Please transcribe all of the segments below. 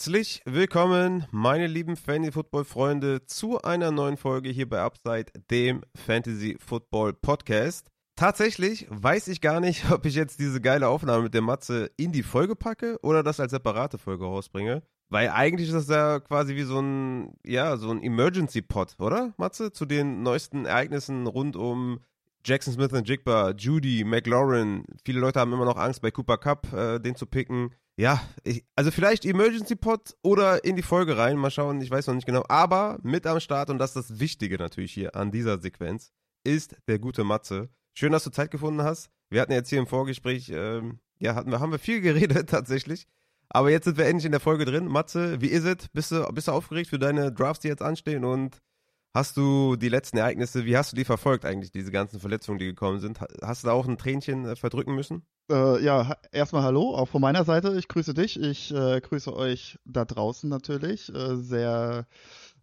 Herzlich willkommen, meine lieben Fantasy-Football-Freunde, zu einer neuen Folge hier bei Upside, dem Fantasy-Football-Podcast. Tatsächlich weiß ich gar nicht, ob ich jetzt diese geile Aufnahme mit der Matze in die Folge packe oder das als separate Folge rausbringe. Weil eigentlich ist das ja quasi wie so ein, ja, so ein Emergency-Pod, oder, Matze? Zu den neuesten Ereignissen rund um Jackson Smith und Jigba, Judy, McLaurin. Viele Leute haben immer noch Angst, bei Cooper Cup äh, den zu picken. Ja, ich, also vielleicht Emergency Pod oder in die Folge rein. Mal schauen, ich weiß noch nicht genau. Aber mit am Start, und das ist das Wichtige natürlich hier an dieser Sequenz, ist der gute Matze. Schön, dass du Zeit gefunden hast. Wir hatten jetzt hier im Vorgespräch, ähm, ja, hatten haben wir viel geredet tatsächlich. Aber jetzt sind wir endlich in der Folge drin. Matze, wie ist es? Bist du, bist du aufgeregt für deine Drafts, die jetzt anstehen? Und hast du die letzten Ereignisse, wie hast du die verfolgt eigentlich, diese ganzen Verletzungen, die gekommen sind? Hast du da auch ein Tränchen äh, verdrücken müssen? Äh, ja, erstmal hallo, auch von meiner Seite. Ich grüße dich. Ich äh, grüße euch da draußen natürlich. Äh, sehr,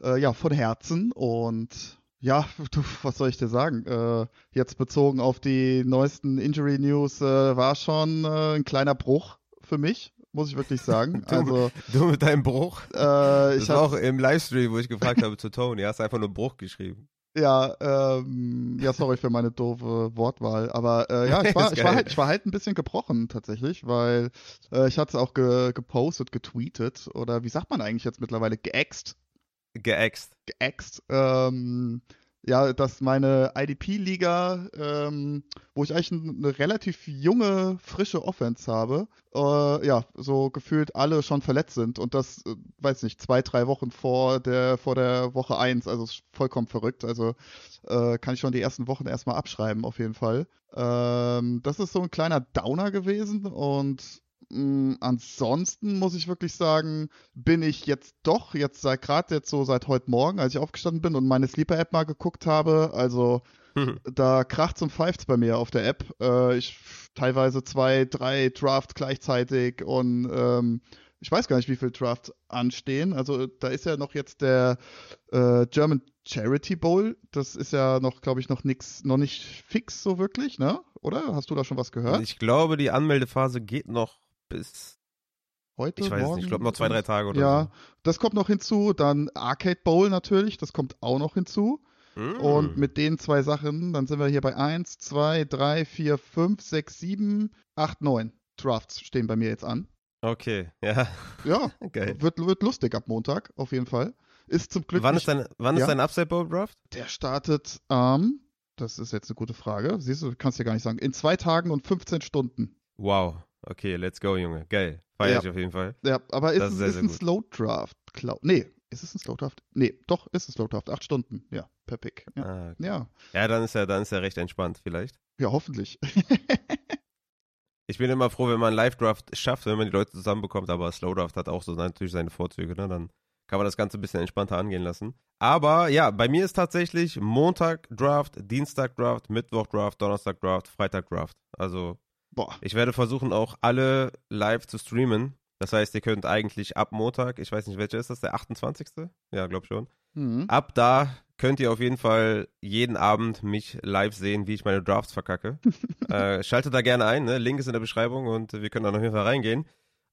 äh, ja, von Herzen. Und ja, du, was soll ich dir sagen? Äh, jetzt bezogen auf die neuesten Injury News war schon ein kleiner Bruch für mich muss ich wirklich sagen. du, also, du mit deinem Bruch. Äh, das war auch im Livestream, wo ich gefragt habe zu Tony, hast einfach nur Bruch geschrieben. Ja, ähm, ja, sorry für meine doofe Wortwahl, aber äh, ja, ich war, ich war, halt, ich war halt ein bisschen gebrochen tatsächlich, weil äh, ich hatte es auch ge gepostet, getweetet oder wie sagt man eigentlich jetzt mittlerweile, geäxt. Geäxt. Geäxt. Ähm, ja, dass meine IDP-Liga, ähm, wo ich eigentlich eine relativ junge, frische Offense habe, äh, ja, so gefühlt alle schon verletzt sind und das, äh, weiß nicht, zwei, drei Wochen vor der, vor der Woche eins, also vollkommen verrückt. Also äh, kann ich schon die ersten Wochen erstmal abschreiben, auf jeden Fall. Ähm, das ist so ein kleiner Downer gewesen und Mm, ansonsten muss ich wirklich sagen, bin ich jetzt doch, jetzt seit gerade jetzt so seit heute Morgen, als ich aufgestanden bin und meine Sleeper-App mal geguckt habe, also mhm. da kracht und pfeift's bei mir auf der App. Äh, ich teilweise zwei, drei Draft gleichzeitig und ähm, ich weiß gar nicht, wie viel Draft anstehen. Also da ist ja noch jetzt der äh, German Charity Bowl. Das ist ja noch, glaube ich, noch nix, noch nicht fix so wirklich, ne? Oder? Hast du da schon was gehört? Ich glaube, die Anmeldephase geht noch bis heute. Ich weiß morgen, nicht, ich glaube noch zwei, drei Tage oder ja, so. das kommt noch hinzu. Dann Arcade Bowl natürlich, das kommt auch noch hinzu. Mm. Und mit den zwei Sachen, dann sind wir hier bei 1, 2, 3, 4, 5, 6, 7, 8, 9 Drafts stehen bei mir jetzt an. Okay, ja. Ja, Geil. Wird, wird lustig ab Montag, auf jeden Fall. Ist zum Glück. Wann nicht, ist dein, wann ja, ist dein Upside Bowl Draft? Der startet am, ähm, das ist jetzt eine gute Frage, siehst du, kannst du ja gar nicht sagen, in zwei Tagen und 15 Stunden. Wow, Okay, let's go, Junge. Geil. Feier ja. ich auf jeden Fall. Ja, aber ist, das ist, es, sehr, ist ein Slow Draft? Nee, ist es ein Slow Draft? Nee, doch, ist ein Slow Draft. Acht Stunden, ja, per Pick. Ja. Ah, okay. ja. ja, dann ist er, dann ist er recht entspannt, vielleicht. Ja, hoffentlich. ich bin immer froh, wenn man Live-Draft schafft, wenn man die Leute zusammenbekommt, aber Slow Draft hat auch so natürlich seine Vorzüge, ne? Dann kann man das Ganze ein bisschen entspannter angehen lassen. Aber ja, bei mir ist tatsächlich Montag Draft, Dienstag Draft, Mittwoch Draft, Donnerstag Draft, Freitag Draft. Also Boah. Ich werde versuchen, auch alle live zu streamen. Das heißt, ihr könnt eigentlich ab Montag, ich weiß nicht, welcher ist das, der 28. Ja, glaub schon. Mhm. Ab da könnt ihr auf jeden Fall jeden Abend mich live sehen, wie ich meine Drafts verkacke. äh, schaltet da gerne ein, ne? Link ist in der Beschreibung und wir können dann auf jeden Fall reingehen.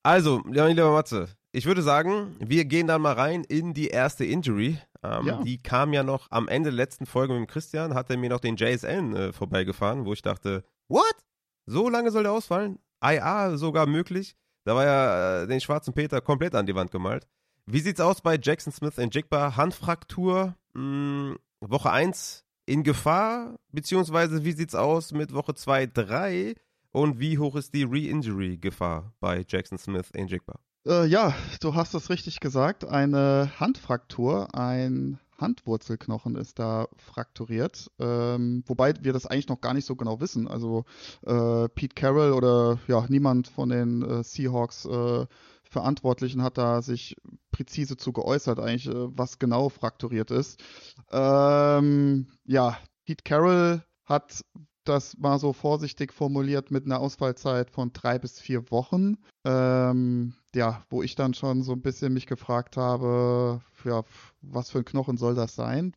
Also, lieber Matze, ich würde sagen, wir gehen dann mal rein in die erste Injury. Ähm, ja. Die kam ja noch am Ende der letzten Folge mit dem Christian, hat er mir noch den JSN äh, vorbeigefahren, wo ich dachte, what? So lange soll der ausfallen? IA sogar möglich. Da war ja äh, den schwarzen Peter komplett an die Wand gemalt. Wie sieht's aus bei Jackson Smith in Jigba? Handfraktur, mh, hm, Woche 1 in Gefahr? Beziehungsweise wie sieht's aus mit Woche 2, 3? Und wie hoch ist die Re-Injury-Gefahr bei Jackson Smith in Jigba? Äh, ja, du hast es richtig gesagt. Eine Handfraktur, ein Handwurzelknochen ist da frakturiert, ähm, wobei wir das eigentlich noch gar nicht so genau wissen. Also äh, Pete Carroll oder ja niemand von den äh, Seahawks äh, Verantwortlichen hat da sich präzise zu geäußert, eigentlich äh, was genau frakturiert ist. Ähm, ja, Pete Carroll hat das mal so vorsichtig formuliert mit einer Ausfallzeit von drei bis vier Wochen. Ähm, ja, wo ich dann schon so ein bisschen mich gefragt habe, ja, was für ein Knochen soll das sein,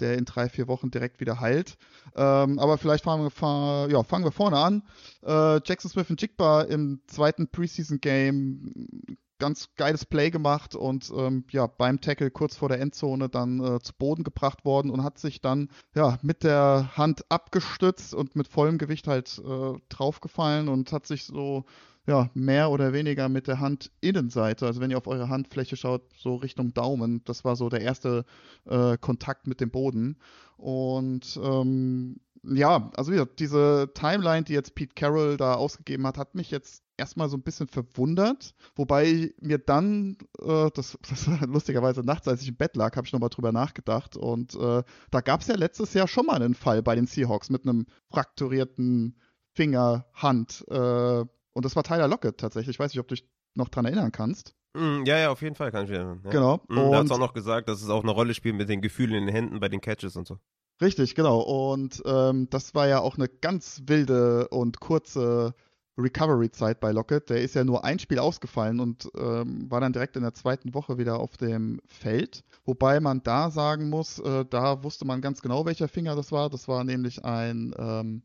der in drei, vier Wochen direkt wieder heilt. Ähm, aber vielleicht fangen wir, ja, fangen wir vorne an. Äh, Jackson Smith und Jigba im zweiten Preseason-Game ganz geiles Play gemacht und ähm, ja, beim Tackle kurz vor der Endzone dann äh, zu Boden gebracht worden und hat sich dann ja mit der Hand abgestützt und mit vollem Gewicht halt äh, draufgefallen und hat sich so ja, mehr oder weniger mit der Handinnenseite, also wenn ihr auf eure Handfläche schaut, so Richtung Daumen, das war so der erste äh, Kontakt mit dem Boden. Und ähm, ja, also wieder diese Timeline, die jetzt Pete Carroll da ausgegeben hat, hat mich jetzt erstmal so ein bisschen verwundert, wobei mir dann, äh, das, das war lustigerweise nachts, als ich im Bett lag, habe ich nochmal drüber nachgedacht und äh, da gab es ja letztes Jahr schon mal einen Fall bei den Seahawks mit einem frakturierten Finger, Hand. Äh, und das war Tyler Lockett tatsächlich. Ich weiß nicht, ob du dich noch dran erinnern kannst. Mm, ja, ja, auf jeden Fall kann ich mich erinnern. Ja. Genau. Mm, und hat auch noch gesagt, dass es auch eine Rolle spielt mit den Gefühlen in den Händen bei den Catches und so. Richtig, genau. Und ähm, das war ja auch eine ganz wilde und kurze Recovery-Zeit bei Lockett. Der ist ja nur ein Spiel ausgefallen und ähm, war dann direkt in der zweiten Woche wieder auf dem Feld. Wobei man da sagen muss, äh, da wusste man ganz genau, welcher Finger das war. Das war nämlich ein ähm,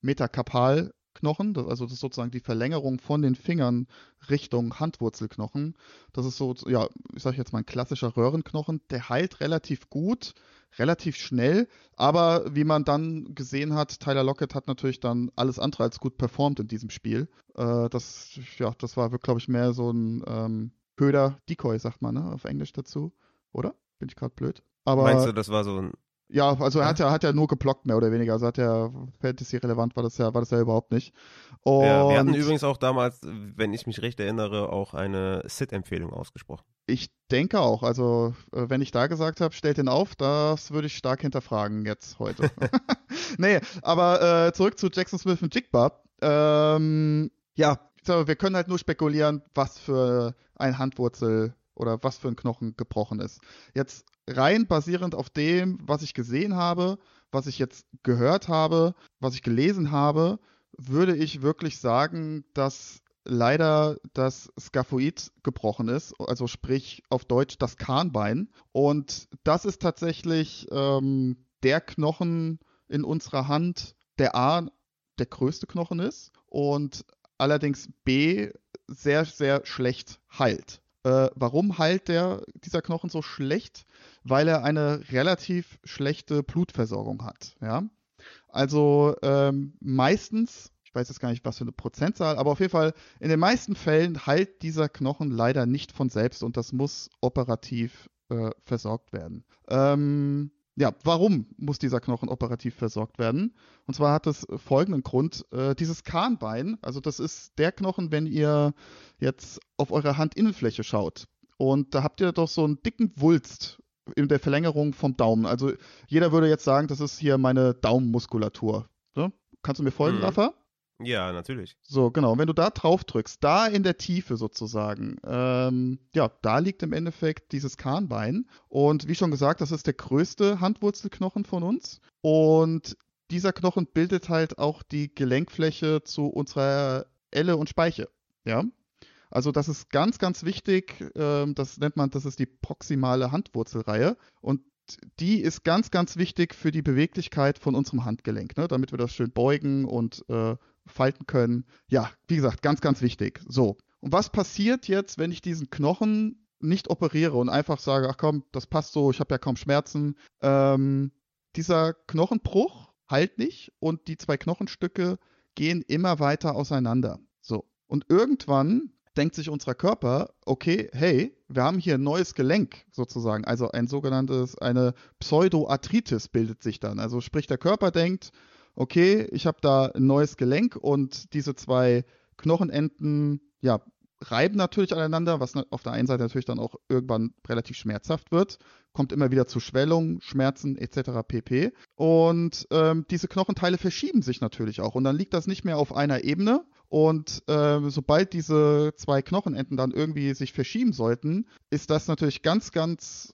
Metakarpal Knochen, also das ist sozusagen die Verlängerung von den Fingern Richtung Handwurzelknochen. Das ist so, ja, ich sage jetzt mal ein klassischer Röhrenknochen. Der heilt relativ gut, relativ schnell, aber wie man dann gesehen hat, Tyler Lockett hat natürlich dann alles andere als gut performt in diesem Spiel. Äh, das, ja, das war, glaube ich, mehr so ein ähm, Köder Decoy, sagt man, ne, auf Englisch dazu, oder? Bin ich gerade blöd? Aber, Meinst du, das war so ein ja, also er hat ja, hat ja nur geblockt, mehr oder weniger. Also hat ja Fantasy-relevant war das ja, war das ja überhaupt nicht. Und ja, wir hatten übrigens auch damals, wenn ich mich recht erinnere, auch eine Sit-Empfehlung ausgesprochen. Ich denke auch. Also, äh, wenn ich da gesagt habe, stellt ihn auf, das würde ich stark hinterfragen jetzt heute. nee, aber äh, zurück zu Jackson Smith und Jigba. Ähm, ja, wir können halt nur spekulieren, was für ein Handwurzel oder was für ein Knochen gebrochen ist. Jetzt rein basierend auf dem, was ich gesehen habe, was ich jetzt gehört habe, was ich gelesen habe, würde ich wirklich sagen, dass leider das Skaphoid gebrochen ist, also sprich auf Deutsch das Kahnbein. Und das ist tatsächlich ähm, der Knochen in unserer Hand, der A, der größte Knochen ist und allerdings B, sehr, sehr schlecht heilt. Äh, warum heilt der, dieser Knochen so schlecht? Weil er eine relativ schlechte Blutversorgung hat. Ja? Also ähm, meistens, ich weiß jetzt gar nicht, was für eine Prozentzahl, aber auf jeden Fall in den meisten Fällen heilt dieser Knochen leider nicht von selbst und das muss operativ äh, versorgt werden. Ähm, ja, warum muss dieser Knochen operativ versorgt werden? Und zwar hat es folgenden Grund. Äh, dieses Kahnbein, also das ist der Knochen, wenn ihr jetzt auf eure Handinnenfläche schaut. Und da habt ihr doch so einen dicken Wulst in der Verlängerung vom Daumen. Also jeder würde jetzt sagen, das ist hier meine Daumenmuskulatur. So? Kannst du mir folgen, mhm. Rafa? Ja, natürlich. So, genau. wenn du da drauf drückst, da in der Tiefe sozusagen, ähm, ja, da liegt im Endeffekt dieses Kahnbein. Und wie schon gesagt, das ist der größte Handwurzelknochen von uns. Und dieser Knochen bildet halt auch die Gelenkfläche zu unserer Elle und Speiche. Ja. Also das ist ganz, ganz wichtig. Ähm, das nennt man, das ist die proximale Handwurzelreihe. Und die ist ganz, ganz wichtig für die Beweglichkeit von unserem Handgelenk, ne? damit wir das schön beugen und äh, falten können. Ja, wie gesagt, ganz, ganz wichtig. So. Und was passiert jetzt, wenn ich diesen Knochen nicht operiere und einfach sage, ach komm, das passt so, ich habe ja kaum Schmerzen. Ähm, dieser Knochenbruch heilt nicht und die zwei Knochenstücke gehen immer weiter auseinander. So. Und irgendwann denkt sich unser Körper, okay, hey, wir haben hier ein neues Gelenk sozusagen, also ein sogenanntes, eine Pseudoarthritis bildet sich dann. Also sprich, der Körper denkt, okay, ich habe da ein neues Gelenk und diese zwei Knochenenden, ja, reiben natürlich aneinander, was auf der einen Seite natürlich dann auch irgendwann relativ schmerzhaft wird, kommt immer wieder zu Schwellungen, Schmerzen etc. pp. Und ähm, diese Knochenteile verschieben sich natürlich auch und dann liegt das nicht mehr auf einer Ebene und äh, sobald diese zwei Knochenenden dann irgendwie sich verschieben sollten, ist das natürlich ganz, ganz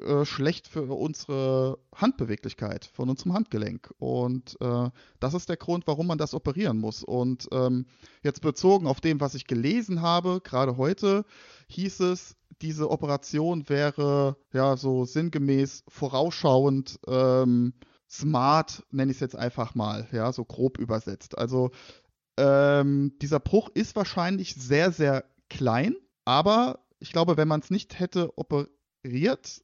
äh, schlecht für unsere Handbeweglichkeit von unserem Handgelenk. Und äh, das ist der Grund, warum man das operieren muss. Und ähm, jetzt bezogen auf dem, was ich gelesen habe, gerade heute, hieß es, diese Operation wäre ja so sinngemäß vorausschauend ähm, smart, nenne ich es jetzt einfach mal, ja, so grob übersetzt. Also ähm, dieser Bruch ist wahrscheinlich sehr, sehr klein Aber ich glaube, wenn man es nicht hätte operiert,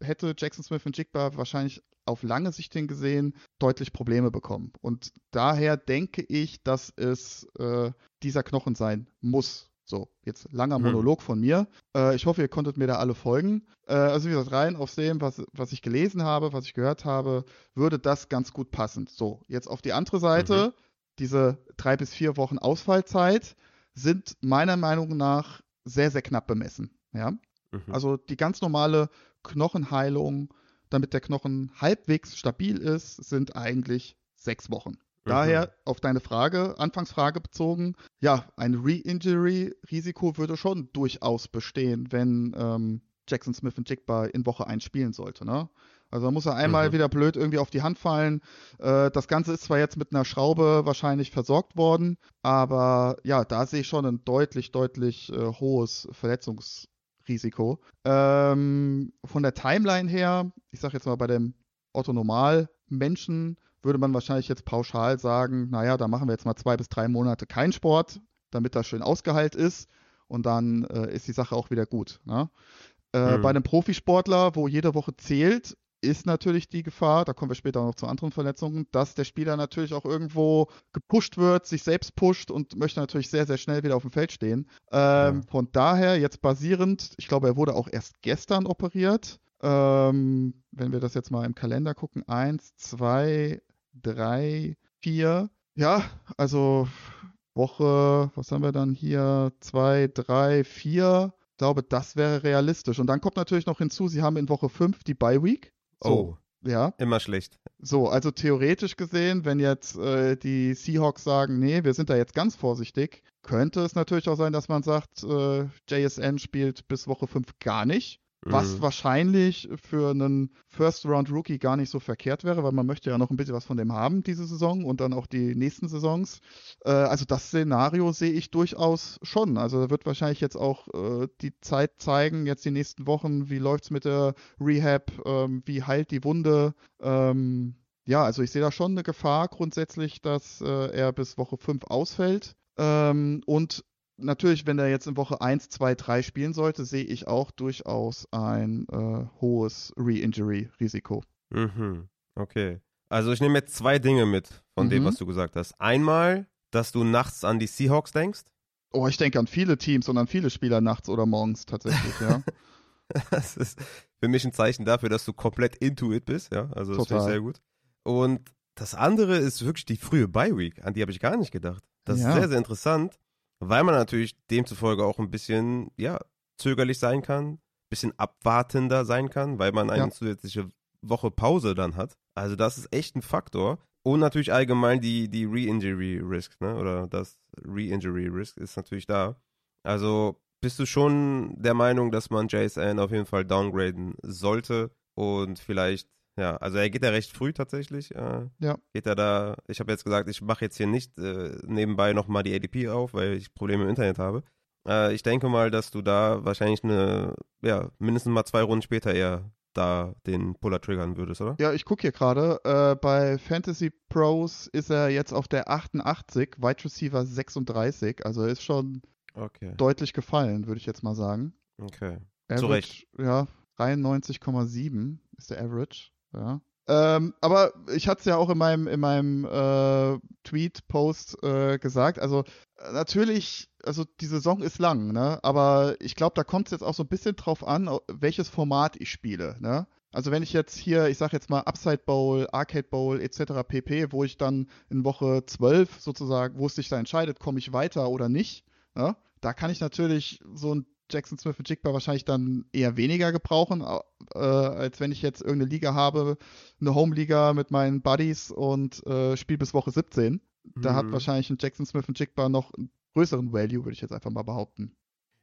hätte Jackson Smith und Jigba wahrscheinlich auf lange Sicht hin gesehen deutlich Probleme bekommen. Und daher denke ich, dass es äh, dieser Knochen sein muss. So, jetzt langer hm. Monolog von mir. Äh, ich hoffe, ihr konntet mir da alle folgen. Äh, also wie gesagt, rein auf dem, was, was ich gelesen habe, was ich gehört habe, würde das ganz gut passen. So, jetzt auf die andere Seite, mhm. diese drei bis vier Wochen Ausfallzeit sind meiner Meinung nach sehr, sehr knapp bemessen. Ja? Mhm. Also die ganz normale Knochenheilung, damit der Knochen halbwegs stabil ist, sind eigentlich sechs Wochen. Mhm. Daher auf deine Frage, Anfangsfrage bezogen, ja, ein Re-Injury-Risiko würde schon durchaus bestehen, wenn ähm, Jackson Smith und Jigba in Woche 1 spielen sollte. Ne? Also da muss er einmal mhm. wieder blöd irgendwie auf die Hand fallen. Äh, das Ganze ist zwar jetzt mit einer Schraube wahrscheinlich versorgt worden, aber ja, da sehe ich schon ein deutlich, deutlich äh, hohes Verletzungsrisiko. Ähm, von der Timeline her, ich sage jetzt mal bei dem Otto-Normal-Menschen, würde man wahrscheinlich jetzt pauschal sagen, naja, da machen wir jetzt mal zwei bis drei Monate keinen Sport, damit das schön ausgeheilt ist und dann äh, ist die Sache auch wieder gut. Ne? Äh, mhm. Bei einem Profisportler, wo jede Woche zählt, ist natürlich die Gefahr, da kommen wir später auch noch zu anderen Verletzungen, dass der Spieler natürlich auch irgendwo gepusht wird, sich selbst pusht und möchte natürlich sehr, sehr schnell wieder auf dem Feld stehen. Ähm, ja. Von daher, jetzt basierend, ich glaube, er wurde auch erst gestern operiert. Ähm, wenn wir das jetzt mal im Kalender gucken, eins, zwei, drei, vier. Ja, also Woche, was haben wir dann hier? Zwei, drei, vier. Ich glaube, das wäre realistisch. Und dann kommt natürlich noch hinzu, sie haben in Woche 5 die Bye Week. So, oh. Ja. Immer schlecht. So, also theoretisch gesehen, wenn jetzt äh, die Seahawks sagen, nee, wir sind da jetzt ganz vorsichtig, könnte es natürlich auch sein, dass man sagt, äh, JSN spielt bis Woche 5 gar nicht. Was mhm. wahrscheinlich für einen First-Round-Rookie gar nicht so verkehrt wäre, weil man möchte ja noch ein bisschen was von dem haben diese Saison und dann auch die nächsten Saisons. Äh, also das Szenario sehe ich durchaus schon. Also da wird wahrscheinlich jetzt auch äh, die Zeit zeigen, jetzt die nächsten Wochen, wie läuft es mit der Rehab, ähm, wie heilt die Wunde. Ähm, ja, also ich sehe da schon eine Gefahr grundsätzlich, dass äh, er bis Woche 5 ausfällt. Ähm, und natürlich, wenn er jetzt in Woche 1, 2, 3 spielen sollte, sehe ich auch durchaus ein äh, hohes Re-Injury-Risiko. Mhm. Okay. Also ich nehme jetzt zwei Dinge mit von mhm. dem, was du gesagt hast. Einmal, dass du nachts an die Seahawks denkst. Oh, ich denke an viele Teams und an viele Spieler nachts oder morgens tatsächlich, ja. das ist für mich ein Zeichen dafür, dass du komplett into it bist, ja. Also das finde ich sehr gut. Und das andere ist wirklich die frühe Bye Week, an die habe ich gar nicht gedacht. Das ja. ist sehr, sehr interessant, weil man natürlich demzufolge auch ein bisschen, ja, zögerlich sein kann, ein bisschen abwartender sein kann, weil man eine ja. zusätzliche Woche Pause dann hat. Also das ist echt ein Faktor. Und natürlich allgemein die, die Re-Injury-Risk, ne? Oder das Re-Injury-Risk ist natürlich da. Also bist du schon der Meinung, dass man JSN auf jeden Fall downgraden sollte und vielleicht ja, also er geht ja recht früh tatsächlich. Äh, ja. Geht er da, ich habe jetzt gesagt, ich mache jetzt hier nicht äh, nebenbei nochmal die ADP auf, weil ich Probleme im Internet habe. Äh, ich denke mal, dass du da wahrscheinlich eine, ja, mindestens mal zwei Runden später eher da den Puller triggern würdest, oder? Ja, ich gucke hier gerade. Äh, bei Fantasy Pros ist er jetzt auf der 88, Wide Receiver 36. Also ist schon okay. deutlich gefallen, würde ich jetzt mal sagen. Okay. Average, Zu Recht. Ja, 93,7 ist der Average. Ja. Ähm, aber ich hatte es ja auch in meinem, in meinem äh, Tweet-Post äh, gesagt. Also natürlich, also die Saison ist lang, ne? Aber ich glaube, da kommt es jetzt auch so ein bisschen drauf an, welches Format ich spiele, ne? Also wenn ich jetzt hier, ich sag jetzt mal Upside Bowl, Arcade Bowl etc. pp, wo ich dann in Woche 12 sozusagen, wo es sich da entscheidet, komme ich weiter oder nicht, ne? da kann ich natürlich so ein Jackson Smith und Jigba wahrscheinlich dann eher weniger gebrauchen, äh, als wenn ich jetzt irgendeine Liga habe, eine Home-Liga mit meinen Buddies und äh, spiele bis Woche 17. Da mhm. hat wahrscheinlich ein Jackson Smith und Jigba noch einen größeren Value, würde ich jetzt einfach mal behaupten.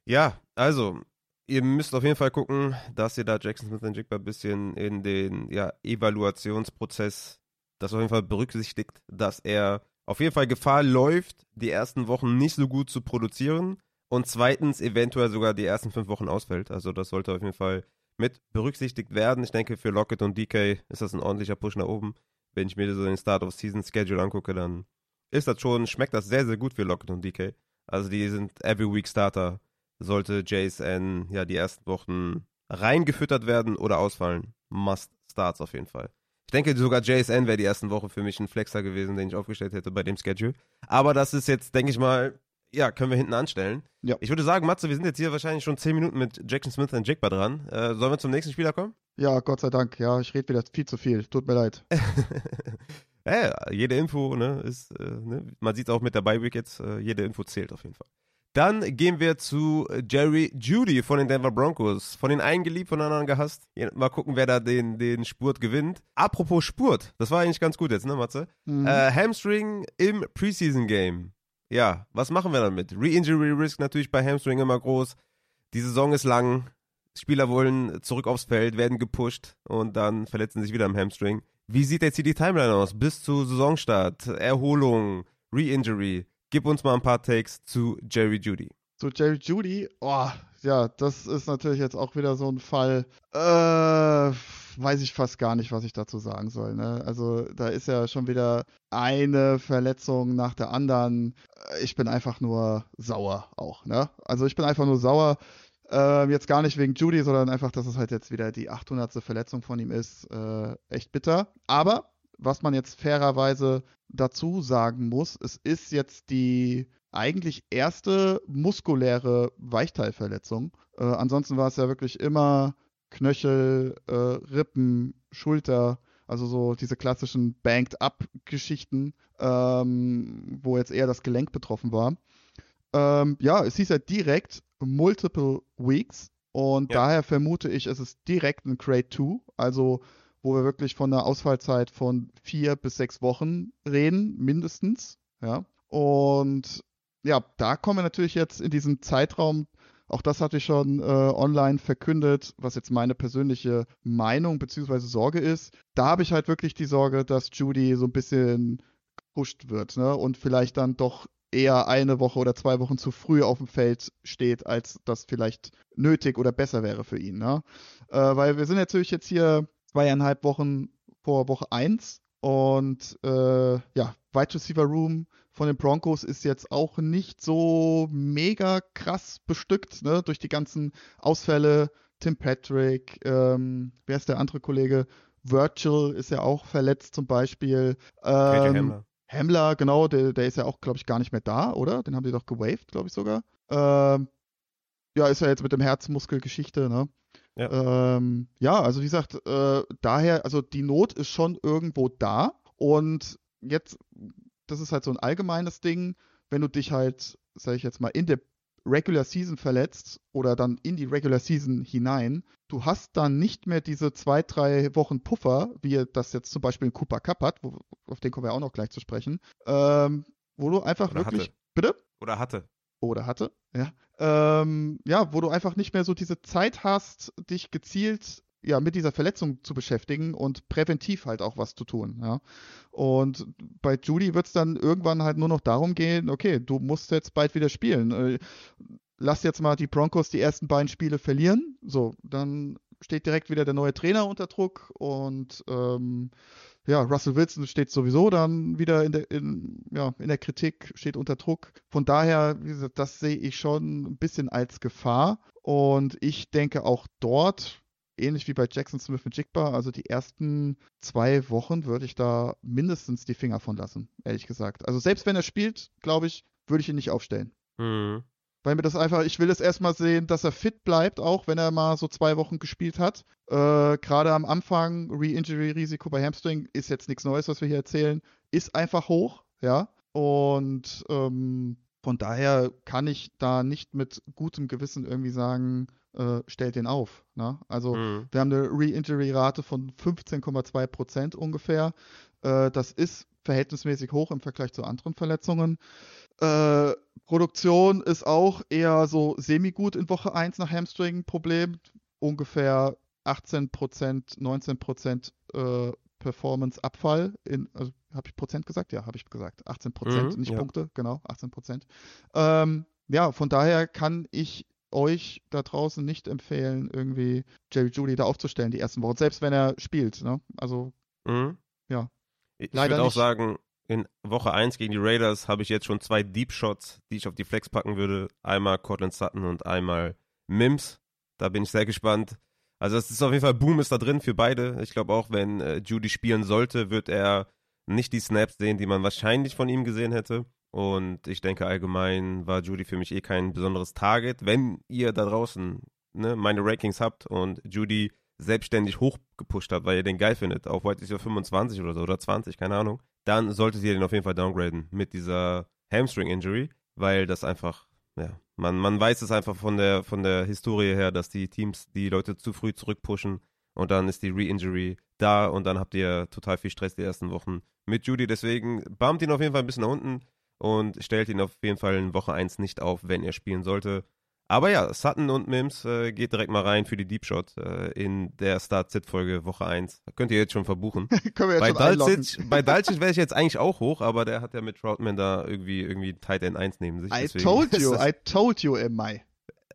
Ja, also, ihr müsst auf jeden Fall gucken, dass ihr da Jackson Smith und Jigba ein bisschen in den ja, Evaluationsprozess das auf jeden Fall berücksichtigt, dass er auf jeden Fall Gefahr läuft, die ersten Wochen nicht so gut zu produzieren und zweitens eventuell sogar die ersten fünf Wochen ausfällt. Also das sollte auf jeden Fall mit berücksichtigt werden. Ich denke, für Lockett und DK ist das ein ordentlicher Push nach oben. Wenn ich mir so den Start-of-Season-Schedule angucke, dann ist das schon, schmeckt das sehr, sehr gut für Lockett und DK. Also die sind Every Week Starter sollte JSN ja die ersten Wochen reingefüttert werden oder ausfallen. Must Starts auf jeden Fall. Ich denke sogar JSN wäre die ersten Woche für mich ein Flexer gewesen, den ich aufgestellt hätte bei dem Schedule. Aber das ist jetzt, denke ich mal, ja, können wir hinten anstellen. Ja. Ich würde sagen, Matze, wir sind jetzt hier wahrscheinlich schon 10 Minuten mit Jackson Smith und Jigba dran. Äh, sollen wir zum nächsten Spieler kommen? Ja, Gott sei Dank. Ja, ich rede wieder viel zu viel. Tut mir leid. ja, jede Info, ne, ist, äh, ne? man sieht auch mit der Bye-Week jetzt, äh, jede Info zählt auf jeden Fall. Dann gehen wir zu Jerry Judy von den Denver Broncos. Von den einen geliebt, von den anderen gehasst. Mal gucken, wer da den, den Spurt gewinnt. Apropos Spurt, das war eigentlich ganz gut jetzt, ne, Matze? Mhm. Äh, Hamstring im Preseason-Game. Ja, was machen wir damit? Re-Injury-Risk natürlich bei Hamstring immer groß. Die Saison ist lang. Spieler wollen zurück aufs Feld, werden gepusht und dann verletzen sich wieder am Hamstring. Wie sieht jetzt hier die Timeline aus? Bis zu Saisonstart, Erholung, Re-Injury. Gib uns mal ein paar Takes zu Jerry Judy. Zu Jerry Judy, oh, ja, das ist natürlich jetzt auch wieder so ein Fall. Äh, weiß ich fast gar nicht, was ich dazu sagen soll. Ne? Also da ist ja schon wieder eine Verletzung nach der anderen. Ich bin einfach nur sauer auch. Ne? Also ich bin einfach nur sauer. Äh, jetzt gar nicht wegen Judy, sondern einfach, dass es halt jetzt wieder die 800. Verletzung von ihm ist. Äh, echt bitter. Aber was man jetzt fairerweise dazu sagen muss, es ist jetzt die eigentlich erste muskuläre Weichteilverletzung. Äh, ansonsten war es ja wirklich immer Knöchel, äh, Rippen, Schulter, also so diese klassischen Banked-Up-Geschichten, ähm, wo jetzt eher das Gelenk betroffen war. Ähm, ja, es hieß ja direkt Multiple Weeks und ja. daher vermute ich, es ist direkt ein Grade 2, also wo wir wirklich von einer Ausfallzeit von vier bis sechs Wochen reden, mindestens. Ja. Und ja, da kommen wir natürlich jetzt in diesen Zeitraum, auch das hatte ich schon äh, online verkündet, was jetzt meine persönliche Meinung bzw. Sorge ist. Da habe ich halt wirklich die Sorge, dass Judy so ein bisschen gepusht wird ne? und vielleicht dann doch eher eine Woche oder zwei Wochen zu früh auf dem Feld steht, als das vielleicht nötig oder besser wäre für ihn. Ne? Äh, weil wir sind natürlich jetzt hier zweieinhalb Wochen vor Woche 1 und äh, ja, Wide Receiver Room von den Broncos ist jetzt auch nicht so mega krass bestückt, ne, durch die ganzen Ausfälle. Tim Patrick, ähm, wer ist der andere Kollege? Virtual ist ja auch verletzt zum Beispiel. Ähm, Hamler. Hamler, genau, der, der ist ja auch, glaube ich, gar nicht mehr da, oder? Den haben die doch gewaved, glaube ich sogar. Ähm, ja, ist ja jetzt mit dem Herzmuskelgeschichte, ne? Ja. Ähm, ja, also wie gesagt, äh, daher, also die Not ist schon irgendwo da und jetzt, das ist halt so ein allgemeines Ding, wenn du dich halt, sag ich jetzt mal, in der Regular Season verletzt oder dann in die Regular Season hinein, du hast dann nicht mehr diese zwei, drei Wochen Puffer, wie das jetzt zum Beispiel in Cooper Cup hat, wo, auf den kommen wir auch noch gleich zu sprechen, ähm, wo du einfach oder wirklich. Hatte. Bitte? Oder hatte. Oder hatte, ja. Ähm, ja, wo du einfach nicht mehr so diese Zeit hast, dich gezielt ja, mit dieser Verletzung zu beschäftigen und präventiv halt auch was zu tun. Ja. Und bei Judy wird es dann irgendwann halt nur noch darum gehen, okay, du musst jetzt bald wieder spielen. Äh, lass jetzt mal die Broncos die ersten beiden Spiele verlieren. So, dann steht direkt wieder der neue Trainer unter Druck und ähm, ja, Russell Wilson steht sowieso dann wieder in der, in, ja, in der Kritik, steht unter Druck. Von daher, wie gesagt, das sehe ich schon ein bisschen als Gefahr. Und ich denke auch dort, ähnlich wie bei Jackson Smith und Jigba, also die ersten zwei Wochen würde ich da mindestens die Finger von lassen, ehrlich gesagt. Also selbst wenn er spielt, glaube ich, würde ich ihn nicht aufstellen. Mhm. Weil mir das einfach, ich will es erstmal sehen, dass er fit bleibt, auch wenn er mal so zwei Wochen gespielt hat. Äh, Gerade am Anfang, Re-Injury-Risiko bei Hamstring ist jetzt nichts Neues, was wir hier erzählen, ist einfach hoch, ja. Und ähm, von daher kann ich da nicht mit gutem Gewissen irgendwie sagen, äh, stellt den auf. Ne? Also mhm. wir haben eine Re-Injury-Rate von 15,2 Prozent ungefähr. Äh, das ist verhältnismäßig hoch im Vergleich zu anderen Verletzungen. Äh, Produktion ist auch eher so semi-gut in Woche 1 nach Hamstring-Problem. Ungefähr 18%, 19% äh, Performance-Abfall. Also, habe ich Prozent gesagt? Ja, habe ich gesagt. 18% mhm, nicht ja. Punkte, genau, 18% Ähm, ja, von daher kann ich euch da draußen nicht empfehlen, irgendwie Jerry Judy da aufzustellen, die ersten Wochen, selbst wenn er spielt. Ne? Also, mhm. ja. Ich würde auch sagen, In Woche 1 gegen die Raiders habe ich jetzt schon zwei Deep Shots, die ich auf die Flex packen würde. Einmal Cortland Sutton und einmal Mims. Da bin ich sehr gespannt. Also es ist auf jeden Fall Boom ist da drin für beide. Ich glaube auch, wenn äh, Judy spielen sollte, wird er nicht die Snaps sehen, die man wahrscheinlich von ihm gesehen hätte. Und ich denke allgemein war Judy für mich eh kein besonderes Target. Wenn ihr da draußen ne, meine Rankings habt und Judy selbstständig hochgepusht habt, weil ihr den geil findet, auf White Receiver 25 oder so oder 20, keine Ahnung, dann solltet ihr den auf jeden Fall downgraden mit dieser Hamstring-Injury, weil das einfach, ja, man, man weiß es einfach von der, von der Historie her, dass die Teams die Leute zu früh zurückpushen und dann ist die Re-Injury da und dann habt ihr total viel Stress die ersten Wochen mit Judy. Deswegen bammt ihn auf jeden Fall ein bisschen nach unten und stellt ihn auf jeden Fall in Woche 1 nicht auf, wenn er spielen sollte. Aber ja, Sutton und Mims äh, geht direkt mal rein für die Deep Shot äh, in der Start-Sit-Folge Woche 1. Könnt ihr jetzt schon verbuchen. Können wir jetzt bei schon Dalcic, bei Dalcic wäre ich jetzt eigentlich auch hoch, aber der hat ja mit Troutman da irgendwie, irgendwie Tight End 1 neben sich. I deswegen told you, I told you im Mai.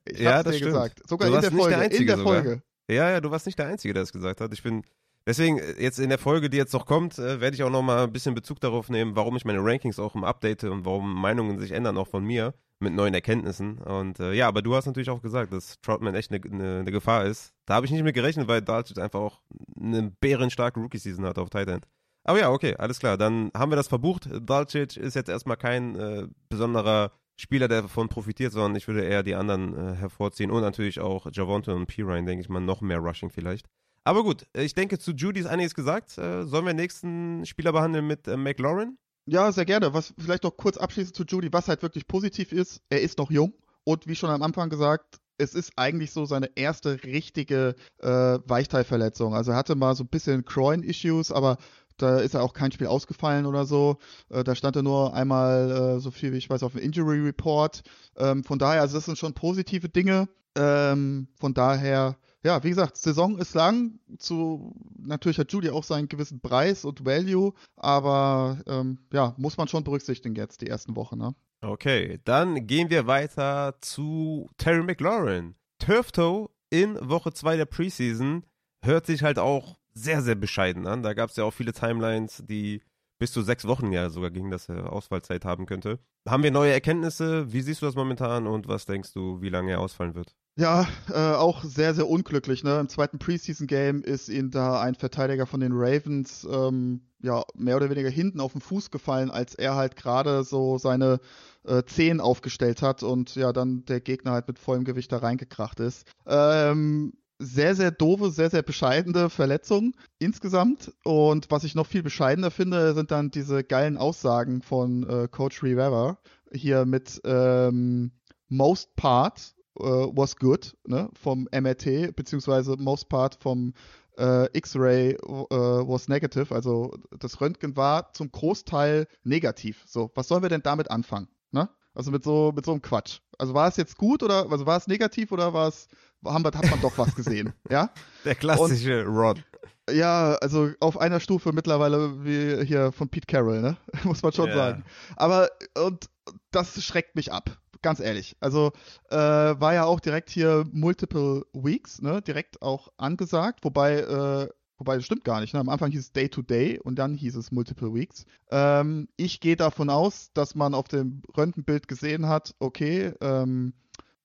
Ich Ja, das dir stimmt. gesagt. Sogar Du in der nicht der Folge. Einzige in der sogar. Folge. Ja, ja, du warst nicht der Einzige, der es gesagt hat. Ich bin, deswegen, äh, jetzt in der Folge, die jetzt noch kommt, äh, werde ich auch nochmal ein bisschen Bezug darauf nehmen, warum ich meine Rankings auch im Update und warum Meinungen sich ändern, auch von mir, mit neuen Erkenntnissen. Und äh, ja, aber du hast natürlich auch gesagt, dass Troutman echt eine ne, ne Gefahr ist. Da habe ich nicht mit gerechnet, weil Dalcic einfach auch eine bärenstarke Rookie-Season hat auf Tight End. Aber ja, okay, alles klar. Dann haben wir das verbucht. Dalcic ist jetzt erstmal kein äh, besonderer Spieler, der davon profitiert, sondern ich würde eher die anderen äh, hervorziehen und natürlich auch Javonte und Pirine, denke ich mal, noch mehr Rushing vielleicht. Aber gut, ich denke, zu Judy ist einiges gesagt. Äh, sollen wir den nächsten Spieler behandeln mit äh, McLaurin? Ja, sehr gerne. Was vielleicht noch kurz abschließend zu Judy, was halt wirklich positiv ist, er ist noch jung und wie schon am Anfang gesagt, es ist eigentlich so seine erste richtige äh, Weichteilverletzung. Also er hatte mal so ein bisschen Groin-Issues, aber da ist er auch kein Spiel ausgefallen oder so. Äh, da stand er nur einmal, äh, so viel wie ich weiß, auf dem Injury Report. Ähm, von daher, also das sind schon positive Dinge. Ähm, von daher, ja, wie gesagt, Saison ist lang. Zu, natürlich hat Judy auch seinen gewissen Preis und Value, aber ähm, ja, muss man schon berücksichtigen jetzt die ersten Wochen. Ne? Okay, dann gehen wir weiter zu Terry McLaurin. Turf Toe in Woche 2 der Preseason hört sich halt auch sehr, sehr bescheiden an. Da gab es ja auch viele Timelines, die bis zu sechs Wochen ja sogar gingen, dass er Ausfallzeit haben könnte. Haben wir neue Erkenntnisse? Wie siehst du das momentan und was denkst du, wie lange er ausfallen wird? Ja, äh, auch sehr, sehr unglücklich. Ne? Im zweiten Preseason-Game ist ihm da ein Verteidiger von den Ravens ähm, ja mehr oder weniger hinten auf den Fuß gefallen, als er halt gerade so seine äh, Zehen aufgestellt hat und ja dann der Gegner halt mit vollem Gewicht da reingekracht ist. Ähm, sehr, sehr doofe, sehr, sehr bescheidene Verletzung insgesamt. Und was ich noch viel bescheidener finde, sind dann diese geilen Aussagen von äh, Coach Rivera hier mit ähm, Most Part äh, was good, ne, vom MRT, beziehungsweise most part vom äh, X-Ray äh, was negative, also das Röntgen war zum Großteil negativ. So, was sollen wir denn damit anfangen? Ne? Also mit so, mit so einem Quatsch. Also war es jetzt gut oder also war es negativ oder war es, haben wir, hat man doch was gesehen? ja? Der klassische Rod. Ja, also auf einer Stufe mittlerweile wie hier von Pete Carroll, ne? Muss man schon Ja. sagen. Aber und das schreckt mich ab, ganz ehrlich. Also äh, war ja auch direkt hier Multiple Weeks, ne? Direkt auch angesagt, wobei äh, Wobei, das stimmt gar nicht. Ne? Am Anfang hieß es Day to Day und dann hieß es Multiple Weeks. Ähm, ich gehe davon aus, dass man auf dem Röntgenbild gesehen hat, okay, ähm,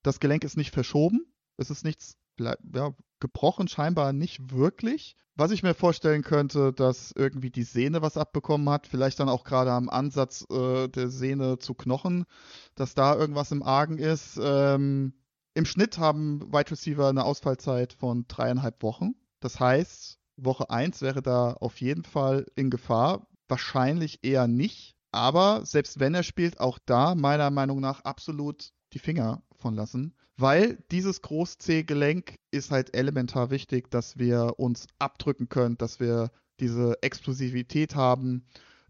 das Gelenk ist nicht verschoben. Es ist nichts ja, gebrochen, scheinbar nicht wirklich. Was ich mir vorstellen könnte, dass irgendwie die Sehne was abbekommen hat, vielleicht dann auch gerade am Ansatz äh, der Sehne zu Knochen, dass da irgendwas im Argen ist. Ähm, Im Schnitt haben Wide Receiver eine Ausfallzeit von dreieinhalb Wochen. Das heißt, Woche 1 wäre da auf jeden Fall in Gefahr. Wahrscheinlich eher nicht. Aber selbst wenn er spielt, auch da meiner Meinung nach absolut die Finger von lassen. Weil dieses Groß-C-Gelenk ist halt elementar wichtig, dass wir uns abdrücken können, dass wir diese Explosivität haben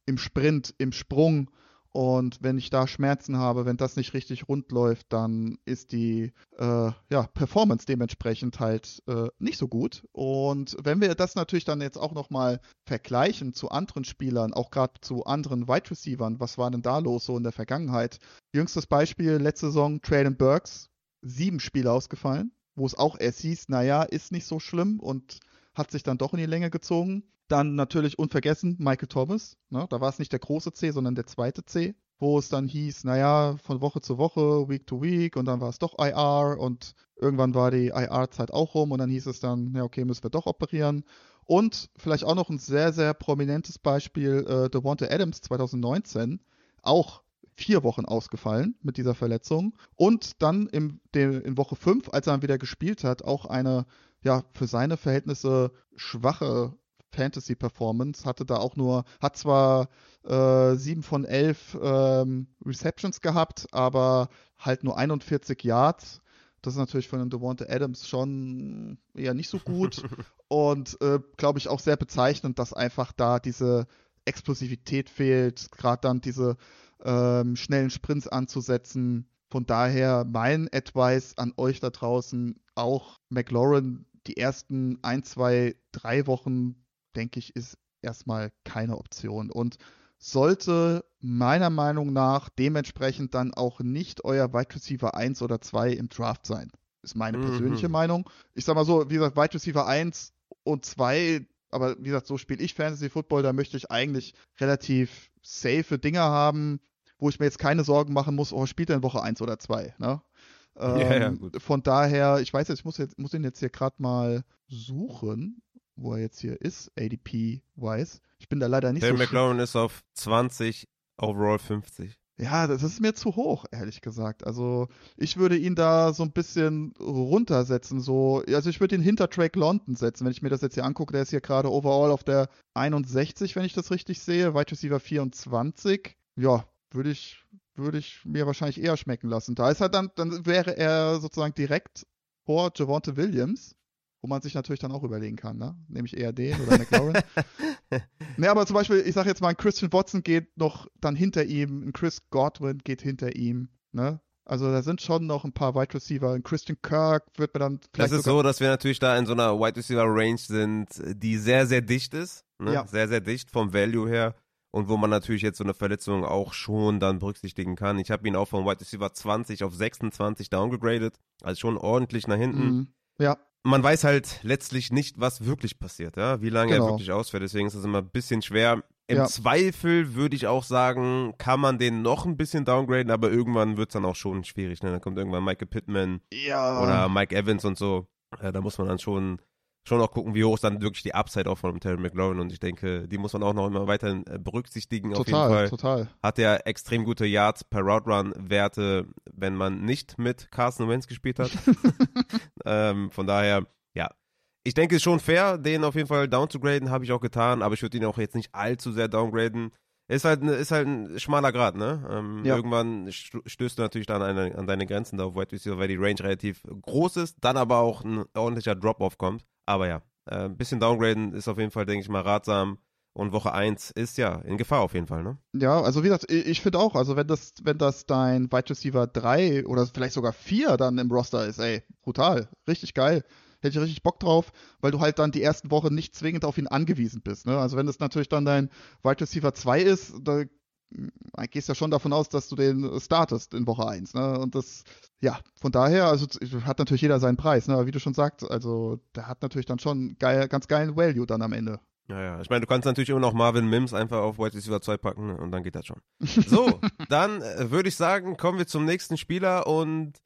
im Sprint, im Sprung. Und wenn ich da Schmerzen habe, wenn das nicht richtig rund läuft, dann ist die äh, ja, Performance dementsprechend halt äh, nicht so gut. Und wenn wir das natürlich dann jetzt auch nochmal vergleichen zu anderen Spielern, auch gerade zu anderen Wide Receivern, was war denn da los so in der Vergangenheit? Jüngstes Beispiel, letzte Saison, Traden Burks, sieben Spiele ausgefallen, wo es auch erst hieß, naja, ist nicht so schlimm und hat sich dann doch in die Länge gezogen. Dann natürlich unvergessen Michael Thomas. Ne? Da war es nicht der große C, sondern der zweite C, wo es dann hieß, naja, von Woche zu Woche, Week to Week und dann war es doch IR und irgendwann war die IR-Zeit auch rum und dann hieß es dann, ja, okay, müssen wir doch operieren. Und vielleicht auch noch ein sehr, sehr prominentes Beispiel, äh, Devonta Adams 2019, auch vier Wochen ausgefallen mit dieser Verletzung. Und dann im, de, in Woche 5, als er dann wieder gespielt hat, auch eine, ja, für seine Verhältnisse schwache Fantasy-Performance, hatte da auch nur, hat zwar äh, 7 von 11 ähm, Receptions gehabt, aber halt nur 41 Yards. Das ist natürlich für einen Devonta Adams schon eher nicht so gut. und äh, glaube ich auch sehr bezeichnend, dass einfach da diese Explosivität fehlt, gerade dann diese ähm, schnellen Sprints anzusetzen. Von daher mein Advice an euch da draußen, auch McLaurin, die ersten ein, zwei, drei Wochen, denke ich, ist erstmal keine Option. Und sollte meiner Meinung nach dementsprechend dann auch nicht euer Wide Receiver 1 oder 2 im Draft sein. Ist meine mhm. persönliche Meinung. Ich sag mal so, wie gesagt, Wide Receiver 1 und 2, aber wie gesagt, so spiele ich Fantasy Football, da möchte ich eigentlich relativ safe Dinge haben, wo ich mir jetzt keine Sorgen machen muss, oh, spielt er in Woche 1 oder 2, ne? Ähm, ja, ja, ähm, von daher, ich weiß jetzt, ich muss, jetzt, muss ihn jetzt hier gerade mal suchen, wo er jetzt hier ist, ADP-wise. Ich bin da leider nicht Terry so McLaurin ist auf 20, overall 50. Ja, das ist mir zu hoch, ehrlich gesagt. Also ich würde ihn da so ein bisschen runtersetzen. So, also ich würde ihn hinter Drake London setzen, wenn ich mir das jetzt hier angucke. Der ist hier gerade overall auf der 61, wenn ich das richtig sehe. Wide Receiver 24. Ja, würde ich, würde ich mir wahrscheinlich eher schmecken lassen. Da ist halt dann, dann wäre er sozusagen direkt vor Javonte Williams, wo man sich natürlich dann auch überlegen kann, ne? Nehme ich eher den oder McLaurin? ne, aber zum Beispiel, ich sage jetzt mal, ein Christian Watson geht noch dann hinter ihm, ein Chris Godwin geht hinter ihm, ne? Also da sind schon noch ein paar Wide Receiver. Ein Christian Kirk wird mir dann vielleicht. Das ist so, dass wir natürlich da in so einer Wide Receiver Range sind, die sehr, sehr dicht ist. Ne? Ja. Sehr, sehr dicht vom Value her und wo man natürlich jetzt so eine Verletzung auch schon dann berücksichtigen kann. Ich habe ihn auch von Wide Receiver 20 auf 26 downgegradet, also schon ordentlich nach hinten. Mhm. Ja. Man weiß halt letztlich nicht, was wirklich passiert, ja, wie lange genau. er wirklich ausfällt. Deswegen ist das immer ein bisschen schwer. Im ja. Zweifel würde ich auch sagen, kann man den noch ein bisschen downgraden, aber irgendwann wird es dann auch schon schwierig. Ne? Dann kommt irgendwann Michael Pittman ja. oder Mike Evans und so. Ja, da muss man dann schon schon auch gucken, wie hoch ist dann wirklich die Upside auch von Terry McLaurin und ich denke, die muss man auch noch immer weiter äh, berücksichtigen. Total, auf jeden Fall total. hat er extrem gute Yards per Route Run Werte, wenn man nicht mit Carson Wentz gespielt hat. ähm, von daher, ja. Ich denke, es ist schon fair, den auf jeden Fall downzugraden, habe ich auch getan, aber ich würde ihn auch jetzt nicht allzu sehr downgraden. Ist halt, ist halt ein schmaler Grad, ne? Ähm, ja. Irgendwann stößt du natürlich dann an, an deine Grenzen da auf Wide Receiver, weil die Range relativ groß ist, dann aber auch ein ordentlicher Drop-Off kommt. Aber ja, äh, ein bisschen downgraden ist auf jeden Fall, denke ich mal, ratsam. Und Woche 1 ist ja in Gefahr auf jeden Fall, ne? Ja, also wie gesagt, ich, ich finde auch, also wenn das, wenn das dein Wide Receiver 3 oder vielleicht sogar 4 dann im Roster ist, ey, brutal, richtig geil. Hätte ich richtig Bock drauf, weil du halt dann die ersten Wochen nicht zwingend auf ihn angewiesen bist. Ne? Also wenn das natürlich dann dein Wide Receiver 2 ist, da gehst ja schon davon aus, dass du den startest in Woche 1. Ne? Und das, ja, von daher, also hat natürlich jeder seinen Preis, ne? Aber wie du schon sagst, also der hat natürlich dann schon geil, ganz geilen Value dann am Ende. Ja, ja. Ich meine, du kannst natürlich immer noch Marvin Mims einfach auf White Receiver 2 packen und dann geht das schon. So, dann äh, würde ich sagen, kommen wir zum nächsten Spieler und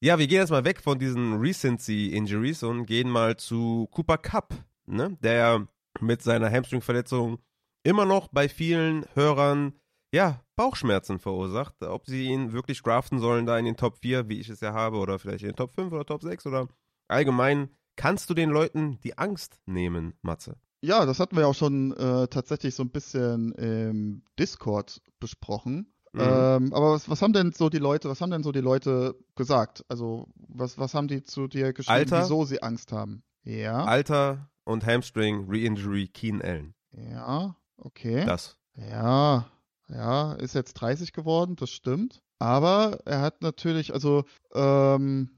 ja, wir gehen jetzt mal weg von diesen Recency-Injuries und gehen mal zu Cooper Cup, ne? Der mit seiner Hamstring-Verletzung immer noch bei vielen Hörern ja, Bauchschmerzen verursacht. Ob sie ihn wirklich draften sollen, da in den Top 4, wie ich es ja habe, oder vielleicht in den Top 5 oder Top 6 oder allgemein. Kannst du den Leuten die Angst nehmen, Matze? Ja, das hatten wir ja auch schon äh, tatsächlich so ein bisschen im Discord besprochen. Mhm. Ähm, aber was, was, haben denn so die Leute, was haben denn so die Leute gesagt? Also, was, was haben die zu dir geschrieben, Alter, wieso sie Angst haben? Ja. Alter und Hamstring Re-Injury Keen Allen. Ja, okay. Das. Ja, ja, ist jetzt 30 geworden, das stimmt. Aber er hat natürlich, also, ähm,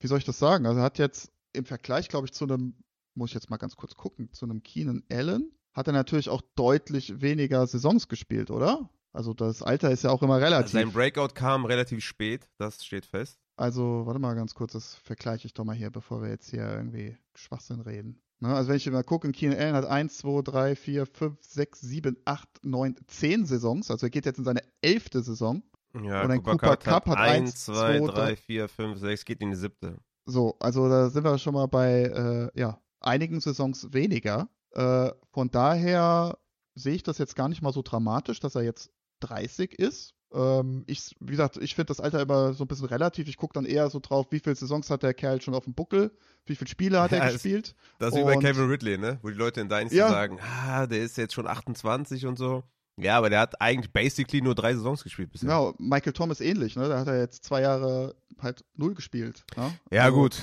wie soll ich das sagen? Also er hat jetzt im Vergleich, glaube ich, zu einem, muss ich jetzt mal ganz kurz gucken, zu einem Keenan Allen, hat er natürlich auch deutlich weniger Saisons gespielt, oder? Also das Alter ist ja auch immer relativ. Sein Breakout kam relativ spät, das steht fest. Also, warte mal ganz kurz, das vergleiche ich doch mal hier, bevor wir jetzt hier irgendwie Schwachsinn reden. Ne, also wenn ich mal gucke, Keenan Allen hat 1, 2, 3, 4, 5, 6, 7, 8, 9, 10 Saisons. Also er geht jetzt in seine elfte Saison. Ja, Und ein Cooper Cooper Cup hat hat 1, 2, 2, 3, 4, 5, 6, geht in die siebte. So, also da sind wir schon mal bei äh, ja, einigen Saisons weniger. Äh, von daher sehe ich das jetzt gar nicht mal so dramatisch, dass er jetzt 30 ist. Ähm, ich, wie gesagt, ich finde das Alter immer so ein bisschen relativ. Ich gucke dann eher so drauf, wie viele Saisons hat der Kerl schon auf dem Buckel, wie viele Spiele hat Ja, er es- gespielt. Das ist wie bei Kevin Ridley, ne? Wo die Leute in Dynasty Ja. sagen, ah, der ist jetzt schon 28 und so. Ja, aber der hat eigentlich basically nur drei Saisons gespielt bisher. Ja, Michael Thomas ähnlich, ne? Da hat er jetzt zwei Jahre halt null gespielt. Ne? Ja, Also- gut.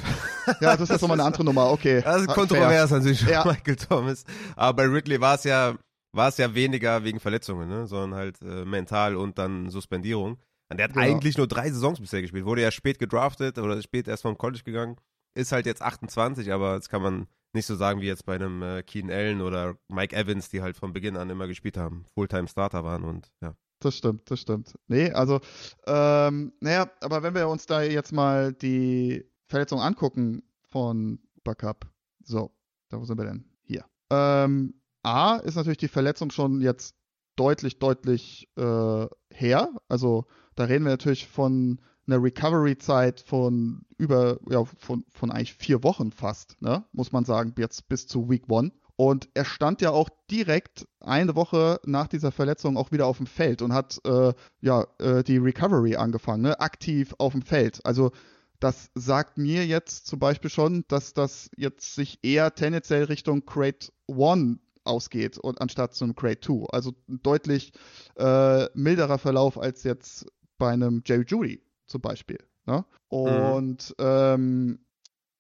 Ja, das ist jetzt nochmal eine andere Nummer, okay. Das ist Ah, kontrovers natürlich Ja. Michael Thomas. Aber bei Ridley war es ja, war es ja weniger wegen Verletzungen, ne? Sondern halt äh, mental und dann Suspendierung. Und der hat Genau. eigentlich nur drei Saisons bisher gespielt. Wurde ja spät gedraftet oder spät erst vom College gegangen. Ist halt jetzt 28, aber das kann man nicht so sagen wie jetzt bei einem äh, Keenan Allen oder Mike Evans, die halt von Beginn an immer gespielt haben, Fulltime-Starter waren und ja. Das stimmt, das stimmt. Nee, also, ähm, naja, aber wenn wir uns da jetzt mal die Verletzung angucken von Backup. So, da wo sind wir denn? Hier. Ähm, A ist natürlich die Verletzung schon jetzt deutlich, deutlich äh, her. Also da reden wir natürlich von einer Recovery-Zeit von über, ja, von, von eigentlich vier Wochen fast, ne? muss man sagen, jetzt bis zu Week One. Und er stand ja auch direkt eine Woche nach dieser Verletzung auch wieder auf dem Feld und hat äh, ja äh, die Recovery angefangen, ne? aktiv auf dem Feld. Also das sagt mir jetzt zum Beispiel schon, dass das jetzt sich eher tendenziell Richtung Crate One ausgeht und anstatt zum Crate 2. Also ein deutlich äh, milderer Verlauf als jetzt bei einem Jerry Judy zum Beispiel. Ne? Und ähm,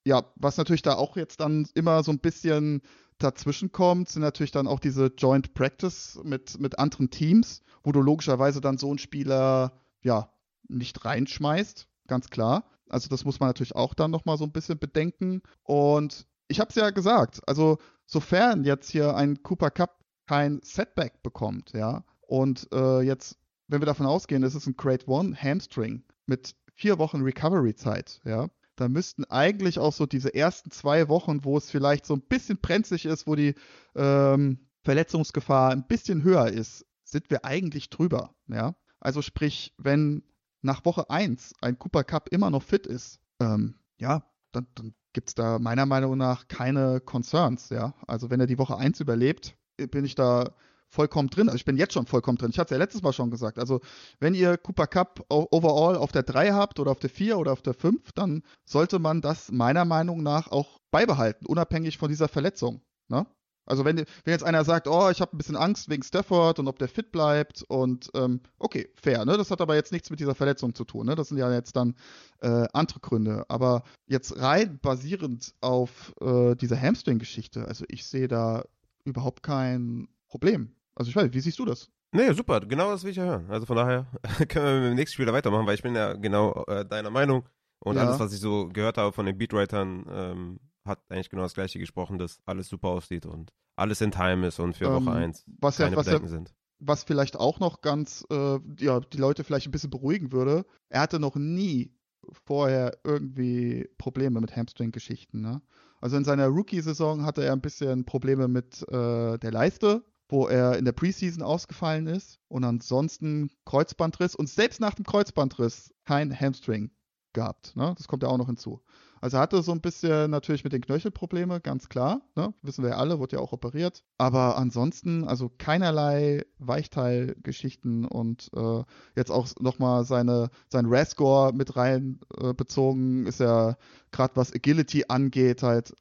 ja, was natürlich da auch jetzt dann immer so ein bisschen dazwischen kommt, sind natürlich dann auch diese Joint Practice mit, mit anderen Teams, wo du logischerweise dann so einen Spieler ja nicht reinschmeißt, ganz klar. Also das muss man natürlich auch dann nochmal so ein bisschen bedenken. Und ich habe es ja gesagt, also sofern jetzt hier ein Cooper Cup kein Setback bekommt, ja, und äh, jetzt, wenn wir davon ausgehen, es ist ein Grade One Hamstring mit vier Wochen Recovery-Zeit, ja, da müssten eigentlich auch so diese ersten zwei Wochen, wo es vielleicht so ein bisschen brenzlig ist, wo die ähm, Verletzungsgefahr ein bisschen höher ist, sind wir eigentlich drüber, ja. Also sprich, wenn nach Woche 1 ein Cooper Cup immer noch fit ist, ähm, ja, dann, dann gibt es da meiner Meinung nach keine Concerns, ja. Also wenn er die Woche 1 überlebt, bin ich da vollkommen drin. Also ich bin jetzt schon vollkommen drin. Ich hatte es ja letztes Mal schon gesagt. Also wenn ihr Cooper Cup overall auf der 3 habt oder auf der 4 oder auf der 5, dann sollte man das meiner Meinung nach auch beibehalten, unabhängig von dieser Verletzung. Ne? Also wenn, wenn jetzt einer sagt, oh, ich habe ein bisschen Angst wegen Stafford und ob der fit bleibt und ähm, okay, fair, ne? Das hat aber jetzt nichts mit dieser Verletzung zu tun, ne? Das sind ja jetzt dann äh, andere Gründe. Aber jetzt rein basierend auf äh, diese Hamstring-Geschichte, also ich sehe da überhaupt kein Problem. Also ich weiß, nicht, wie siehst du das? Nee, super, genau das will ich ja hören. Also von daher können wir mit dem nächsten Spieler weitermachen, weil ich bin ja genau äh, deiner Meinung und Ja. alles, was ich so gehört habe von den Beatwritern, ähm, hat eigentlich genau das gleiche gesprochen, dass alles super aussieht und alles in Time ist und für Ähm, Woche 1 Was ja, keine was ja Bedenken sind. was vielleicht auch noch ganz, äh, ja, die Leute vielleicht ein bisschen beruhigen würde, er hatte noch nie vorher irgendwie Probleme mit Hamstring-Geschichten. Ne? Also in seiner Rookie-Saison hatte er ein bisschen Probleme mit äh, der Leiste, wo er in der Preseason ausgefallen ist und ansonsten Kreuzbandriss und selbst nach dem Kreuzbandriss kein Hamstring gehabt. Ne? Das kommt ja auch noch hinzu. Also er hatte so ein bisschen natürlich mit den Knöchelprobleme, ganz klar. Ne? Wissen wir ja alle, wurde ja auch operiert. Aber ansonsten, also keinerlei Weichteilgeschichten und äh, jetzt auch nochmal seine, sein RAS-Score mit rein äh, bezogen, ist ja gerade was Agility angeht, halt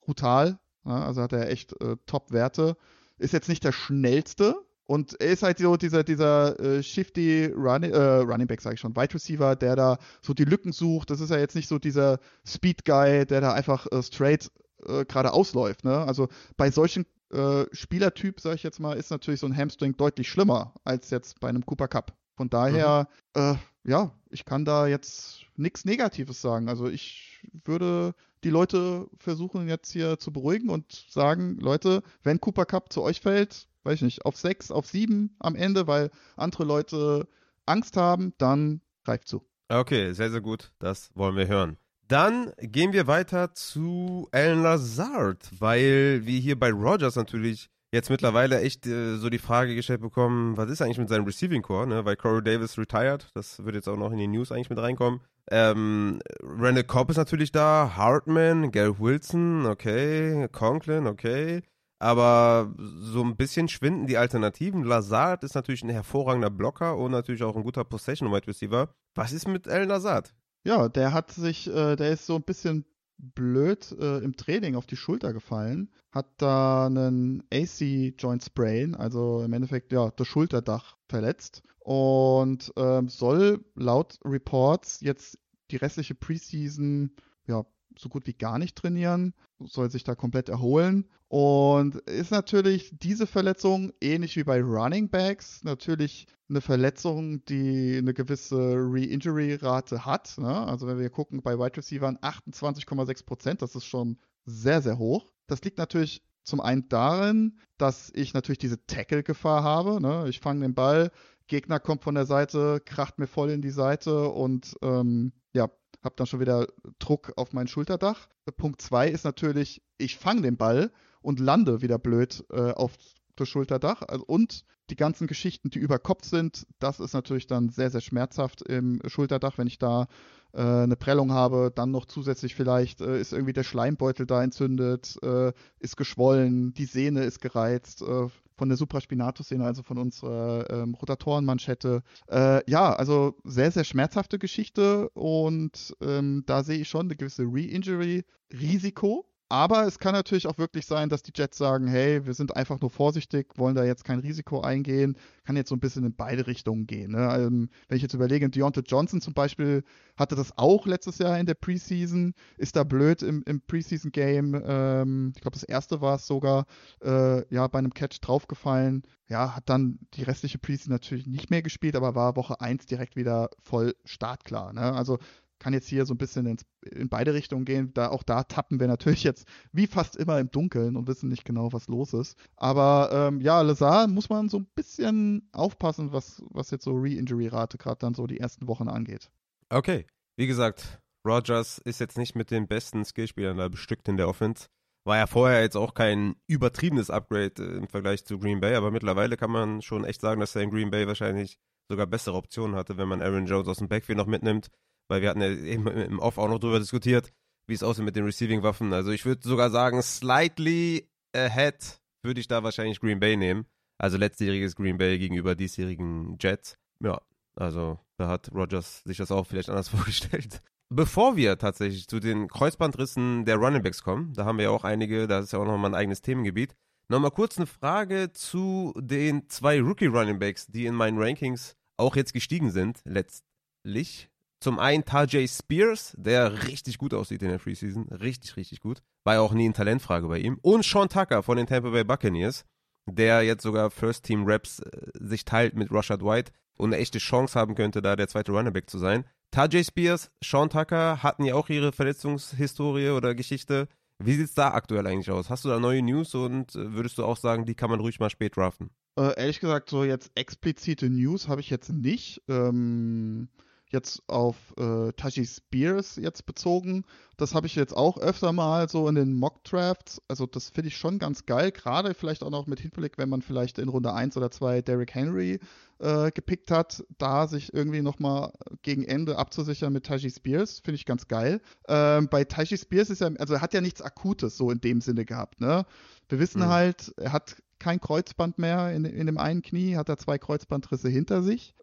brutal. Ja? Also hat er echt äh, Top-Werte. Ist jetzt nicht der schnellste, und er ist halt so dieser, dieser äh, shifty Running, äh, Running Back, sage ich schon, Wide Receiver, der da so die Lücken sucht. Das ist ja jetzt nicht so dieser Speed Guy, der da einfach äh, straight äh, gerade ausläuft. Ne? Also bei solchen äh, Spielertyp, sage ich jetzt mal, ist natürlich so ein Hamstring deutlich schlimmer als jetzt bei einem Cooper Cup. Von daher, äh, ja, ich kann da jetzt nichts Negatives sagen. Also ich würde die Leute versuchen jetzt hier zu beruhigen und sagen, Leute, wenn Cooper Cup zu euch fällt, weiß ich nicht, auf sechs, auf sieben am Ende, weil andere Leute Angst haben, dann greift zu. Okay, sehr, sehr gut. Das wollen wir hören. Dann gehen wir weiter zu Alan Lazard, weil wir hier bei Rogers natürlich jetzt mittlerweile echt äh, so die Frage gestellt bekommen, was ist eigentlich mit seinem Receiving Core, ne? Weil Corey Davis retired, das wird jetzt auch noch in die News eigentlich mit reinkommen. Ähm, Randall Cobb ist natürlich da, Hartman, Gary Wilson, okay, Conklin, okay. Aber so ein bisschen schwinden die Alternativen. Lazard ist natürlich ein hervorragender Blocker und natürlich auch ein guter Possession Wide Receiver. Was ist mit El Lazard? Ja, der hat sich, äh, der ist so ein bisschen blöd äh, im Training auf die Schulter gefallen, hat da einen AC Joint Sprain, also im Endeffekt ja das Schulterdach verletzt und ähm, soll laut Reports jetzt die restliche Preseason ja so gut wie gar nicht trainieren, soll sich da komplett erholen und ist natürlich diese Verletzung ähnlich wie bei Running Backs natürlich eine Verletzung, die eine gewisse Re-Injury-Rate hat. Ne? Also wenn wir gucken bei Wide Receivers 28,6 Prozent, das ist schon sehr, sehr hoch. Das liegt natürlich zum einen darin, dass ich natürlich diese Tackle-Gefahr habe. Ne? Ich fange den Ball, Gegner kommt von der Seite, kracht mir voll in die Seite und ähm, ja, habe dann schon wieder Druck auf mein Schulterdach. Punkt zwei ist natürlich, ich fange den Ball und lande wieder blöd äh, auf das Schulterdach. Also, und die ganzen Geschichten, die über Kopf sind, das ist natürlich dann sehr, sehr schmerzhaft im Schulterdach, wenn ich da äh, eine Prellung habe, dann noch zusätzlich vielleicht äh, ist irgendwie der Schleimbeutel da entzündet, äh, ist geschwollen, die Sehne ist gereizt, äh, von der Supraspinatus-Szene, also von unserer ähm, Rotatorenmanschette. Äh, ja, also sehr, sehr schmerzhafte Geschichte und ähm, da sehe ich schon eine gewisse Re-Injury-Risiko. Aber es kann natürlich auch wirklich sein, dass die Jets sagen, hey, wir sind einfach nur vorsichtig, wollen da jetzt kein Risiko eingehen. Kann jetzt so ein bisschen in beide Richtungen gehen. Ne? Ähm, wenn ich jetzt überlege, Deontay Johnson zum Beispiel hatte das auch letztes Jahr in der Preseason, ist da blöd im, im Preseason-Game. Ähm, ich glaube, das erste war es sogar, äh, ja, bei einem Catch draufgefallen. Ja, hat dann die restliche Preseason natürlich nicht mehr gespielt, aber war Woche 1 direkt wieder voll startklar. Ne? Also kann jetzt hier so ein bisschen ins, in beide Richtungen gehen. Da, auch da tappen wir natürlich jetzt wie fast immer im Dunkeln und wissen nicht genau, was los ist. Aber ähm, ja, Lazar muss man so ein bisschen aufpassen, was, was jetzt so Re-Injury-Rate gerade dann so die ersten Wochen angeht. Okay, wie gesagt, Rogers ist jetzt nicht mit den besten Skillspielern da bestückt in der Offense. War ja vorher jetzt auch kein übertriebenes Upgrade äh, im Vergleich zu Green Bay, aber mittlerweile kann man schon echt sagen, dass er in Green Bay wahrscheinlich sogar bessere Optionen hatte, wenn man Aaron Jones aus dem Backfield noch mitnimmt weil wir hatten ja eben im Off auch noch drüber diskutiert, wie es aussieht mit den Receiving-Waffen. Also ich würde sogar sagen, slightly ahead würde ich da wahrscheinlich Green Bay nehmen. Also letztjähriges Green Bay gegenüber diesjährigen Jets. Ja, also da hat Rogers sich das auch vielleicht anders vorgestellt. Bevor wir tatsächlich zu den Kreuzbandrissen der Running Backs kommen, da haben wir ja auch einige, das ist ja auch nochmal ein eigenes Themengebiet. Nochmal kurz eine Frage zu den zwei Rookie Running Backs, die in meinen Rankings auch jetzt gestiegen sind, letztlich. Zum einen Tajay Spears, der richtig gut aussieht in der Preseason. Richtig, richtig gut. War ja auch nie eine Talentfrage bei ihm. Und Sean Tucker von den Tampa Bay Buccaneers, der jetzt sogar First Team Raps äh, sich teilt mit Rashad White und eine echte Chance haben könnte, da der zweite Runnerback zu sein. Tajay Spears, Sean Tucker hatten ja auch ihre Verletzungshistorie oder Geschichte. Wie sieht es da aktuell eigentlich aus? Hast du da neue News und äh, würdest du auch sagen, die kann man ruhig mal spät draften? Äh, ehrlich gesagt, so jetzt explizite News habe ich jetzt nicht. Ähm, jetzt auf äh, Taji Spears jetzt bezogen. Das habe ich jetzt auch öfter mal so in den Mock-Drafts. Also das finde ich schon ganz geil, gerade vielleicht auch noch mit Hinblick, wenn man vielleicht in Runde 1 oder 2 Derrick Henry äh, gepickt hat, da sich irgendwie nochmal gegen Ende abzusichern mit Taji Spears, finde ich ganz geil. Ähm, bei Taji Spears ist ja, also er hat ja nichts Akutes so in dem Sinne gehabt, ne? Wir wissen mhm. halt, er hat kein Kreuzband mehr in, in dem einen Knie, hat er zwei Kreuzbandrisse hinter sich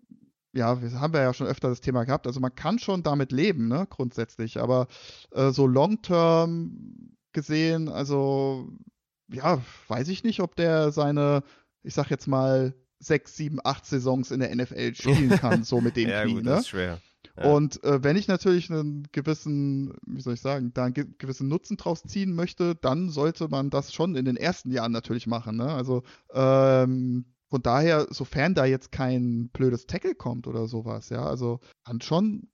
ja, das haben wir ja schon öfter das Thema gehabt. Also man kann schon damit leben, ne, grundsätzlich. Aber äh, so long-term gesehen, also ja, weiß ich nicht, ob der seine, ich sag jetzt mal, sechs, sieben, acht Saisons in der NFL spielen kann, so mit dem ja, Knie, gut, ne? Das ist schwer. Ja. Und äh, wenn ich natürlich einen gewissen, wie soll ich sagen, da einen ge gewissen Nutzen draus ziehen möchte, dann sollte man das schon in den ersten Jahren natürlich machen. Ne? Also ähm, von daher, sofern da jetzt kein blödes Tackle kommt oder sowas, ja, also kann schon,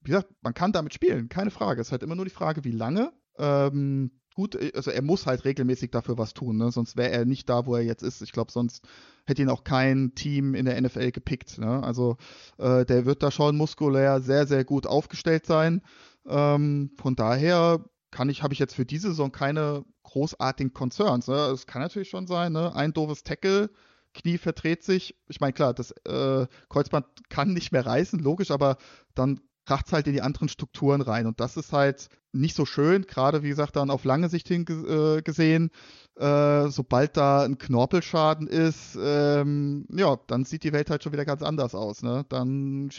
wie gesagt, man kann damit spielen, keine Frage. Es ist halt immer nur die Frage, wie lange. Ähm, gut, äh, also er muss halt regelmäßig dafür was tun, ne? sonst wäre er nicht da, wo er jetzt ist. Ich glaube, sonst hätte ihn auch kein Team in der NFL gepickt. Ne? Also äh, der wird da schon muskulär sehr, sehr gut aufgestellt sein. Ähm, von daher kann ich, habe ich jetzt für diese Saison keine großartigen Concerns. Ne? Es kann natürlich schon sein, ne? ein doofes Tackle, Knie verdreht sich. Ich meine, klar, das äh, Kreuzband kann nicht mehr reißen, logisch, aber dann kracht es halt in die anderen Strukturen rein. Und das ist halt nicht so schön, gerade wie gesagt, dann auf lange Sicht hin äh, gesehen. Äh, sobald da ein Knorpelschaden ist, ähm, ja, dann sieht die Welt halt schon wieder ganz anders aus. Ne? Dann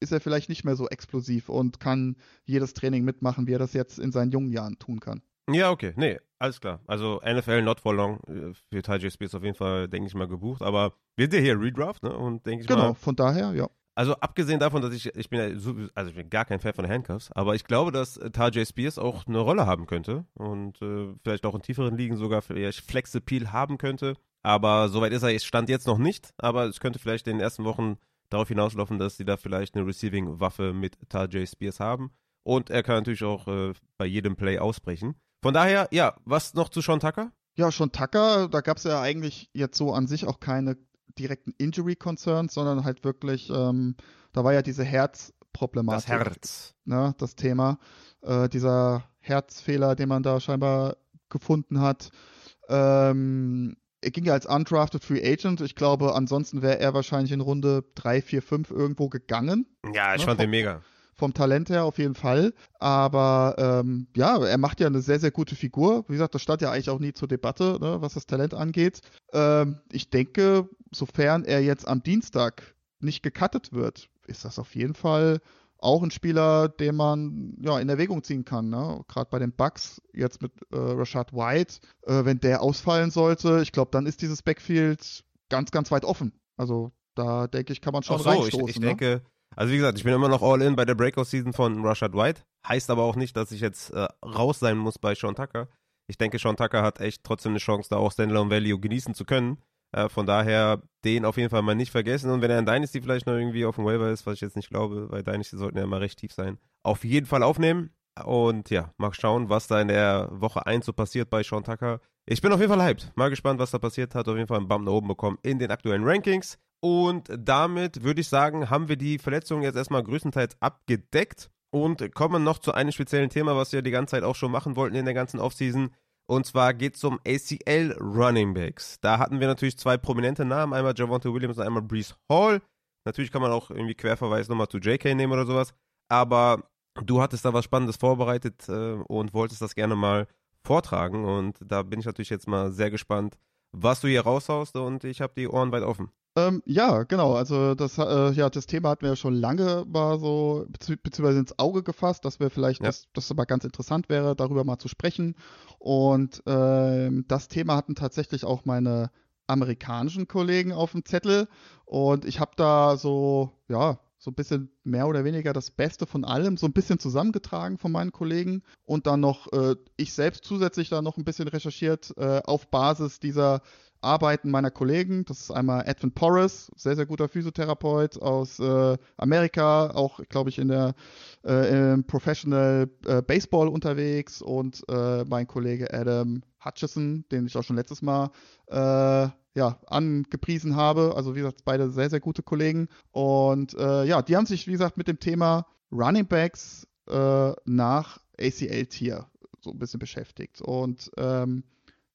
ist er vielleicht nicht mehr so explosiv und kann jedes Training mitmachen, wie er das jetzt in seinen jungen Jahren tun kann. Ja, okay. Nee, alles klar. Also NFL not for long äh, für J. Spears auf jeden Fall, denke ich mal, gebucht. Aber wir sind ja hier Redraft, ne? Und denke ich genau, mal. Genau, von daher, ja. Also abgesehen davon, dass ich, ich bin ja so, also ich bin gar kein Fan von Handcuffs, aber ich glaube, dass äh, Tajay Spears auch eine Rolle haben könnte und äh, vielleicht auch in tieferen Ligen sogar vielleicht Flex-Appeal haben könnte. Aber soweit ist er, stand jetzt noch nicht, aber es könnte vielleicht in den ersten Wochen darauf hinauslaufen, dass sie da vielleicht eine Receiving-Waffe mit Tajay Spears haben. Und er kann natürlich auch äh, bei jedem Play ausbrechen. Von daher, ja, was noch zu Sean Tucker? Ja, Sean Tucker, da gab es ja eigentlich jetzt so an sich auch keine direkten Injury Concerns, sondern halt wirklich, ähm, da war ja diese Herzproblematik. Das Herz. Ne, das Thema. Äh, dieser Herzfehler, den man da scheinbar gefunden hat. Ähm, er ging ja als undrafted Free Agent. Ich glaube, ansonsten wäre er wahrscheinlich in Runde 3, 4, 5 irgendwo gegangen. Ja, ich ne, fand den mega vom Talent her auf jeden Fall. Aber ähm, ja, er macht ja eine sehr, sehr gute Figur. Wie gesagt, das stand ja eigentlich auch nie zur Debatte, ne, was das Talent angeht. Ähm, ich denke, sofern er jetzt am Dienstag nicht gecuttet wird, ist das auf jeden Fall auch ein Spieler, den man ja in Erwägung ziehen kann. Ne? Gerade bei den Bucks jetzt mit äh, Rashad White, äh, wenn der ausfallen sollte, ich glaube, dann ist dieses Backfield ganz, ganz weit offen. Also da denke ich, kann man schon Ach so, reinstoßen. Ich, ich ne? denke, also wie gesagt, ich bin immer noch all in bei der Breakout-Season von Rashad White. Heißt aber auch nicht, dass ich jetzt äh, raus sein muss bei Sean Tucker. Ich denke, Sean Tucker hat echt trotzdem eine Chance, da auch Standalone Value genießen zu können. Äh, von daher den auf jeden Fall mal nicht vergessen. Und wenn er in Dynasty vielleicht noch irgendwie auf dem Waiver ist, was ich jetzt nicht glaube, weil Dynasty sollten ja immer recht tief sein, auf jeden Fall aufnehmen. Und ja, mal schauen, was da in der Woche 1 so passiert bei Sean Tucker. Ich bin auf jeden Fall hyped. Mal gespannt, was da passiert. Hat auf jeden Fall einen Bump nach oben bekommen in den aktuellen Rankings. Und damit würde ich sagen, haben wir die Verletzungen jetzt erstmal größtenteils abgedeckt und kommen noch zu einem speziellen Thema, was wir die ganze Zeit auch schon machen wollten in der ganzen Offseason. Und zwar geht es um ACL Running Backs. Da hatten wir natürlich zwei prominente Namen, einmal Javonte Williams und einmal Brees Hall. Natürlich kann man auch irgendwie Querverweis nochmal zu JK nehmen oder sowas. Aber du hattest da was Spannendes vorbereitet äh, und wolltest das gerne mal vortragen. Und da bin ich natürlich jetzt mal sehr gespannt, was du hier raushaust und ich habe die Ohren weit offen. Ähm, ja, genau. Also das, äh, ja, das Thema hatten wir ja schon lange mal so beziehungsweise ins Auge gefasst, dass wir vielleicht, ja. das, das aber ganz interessant wäre, darüber mal zu sprechen. Und ähm, das Thema hatten tatsächlich auch meine amerikanischen Kollegen auf dem Zettel. Und ich habe da so, ja, so ein bisschen mehr oder weniger das Beste von allem, so ein bisschen zusammengetragen von meinen Kollegen und dann noch äh, ich selbst zusätzlich da noch ein bisschen recherchiert äh, auf Basis dieser Arbeiten meiner Kollegen. Das ist einmal Edwin Porras, sehr, sehr guter Physiotherapeut aus äh, Amerika, auch, glaube ich, in der äh, Professional äh, Baseball unterwegs und äh, mein Kollege Adam Hutchison, den ich auch schon letztes Mal äh, ja, angepriesen habe. Also wie gesagt, beide sehr, sehr gute Kollegen. Und äh, ja, die haben sich, wie gesagt, mit dem Thema Running Backs nach ACL-Tier so ein bisschen beschäftigt. Und ähm,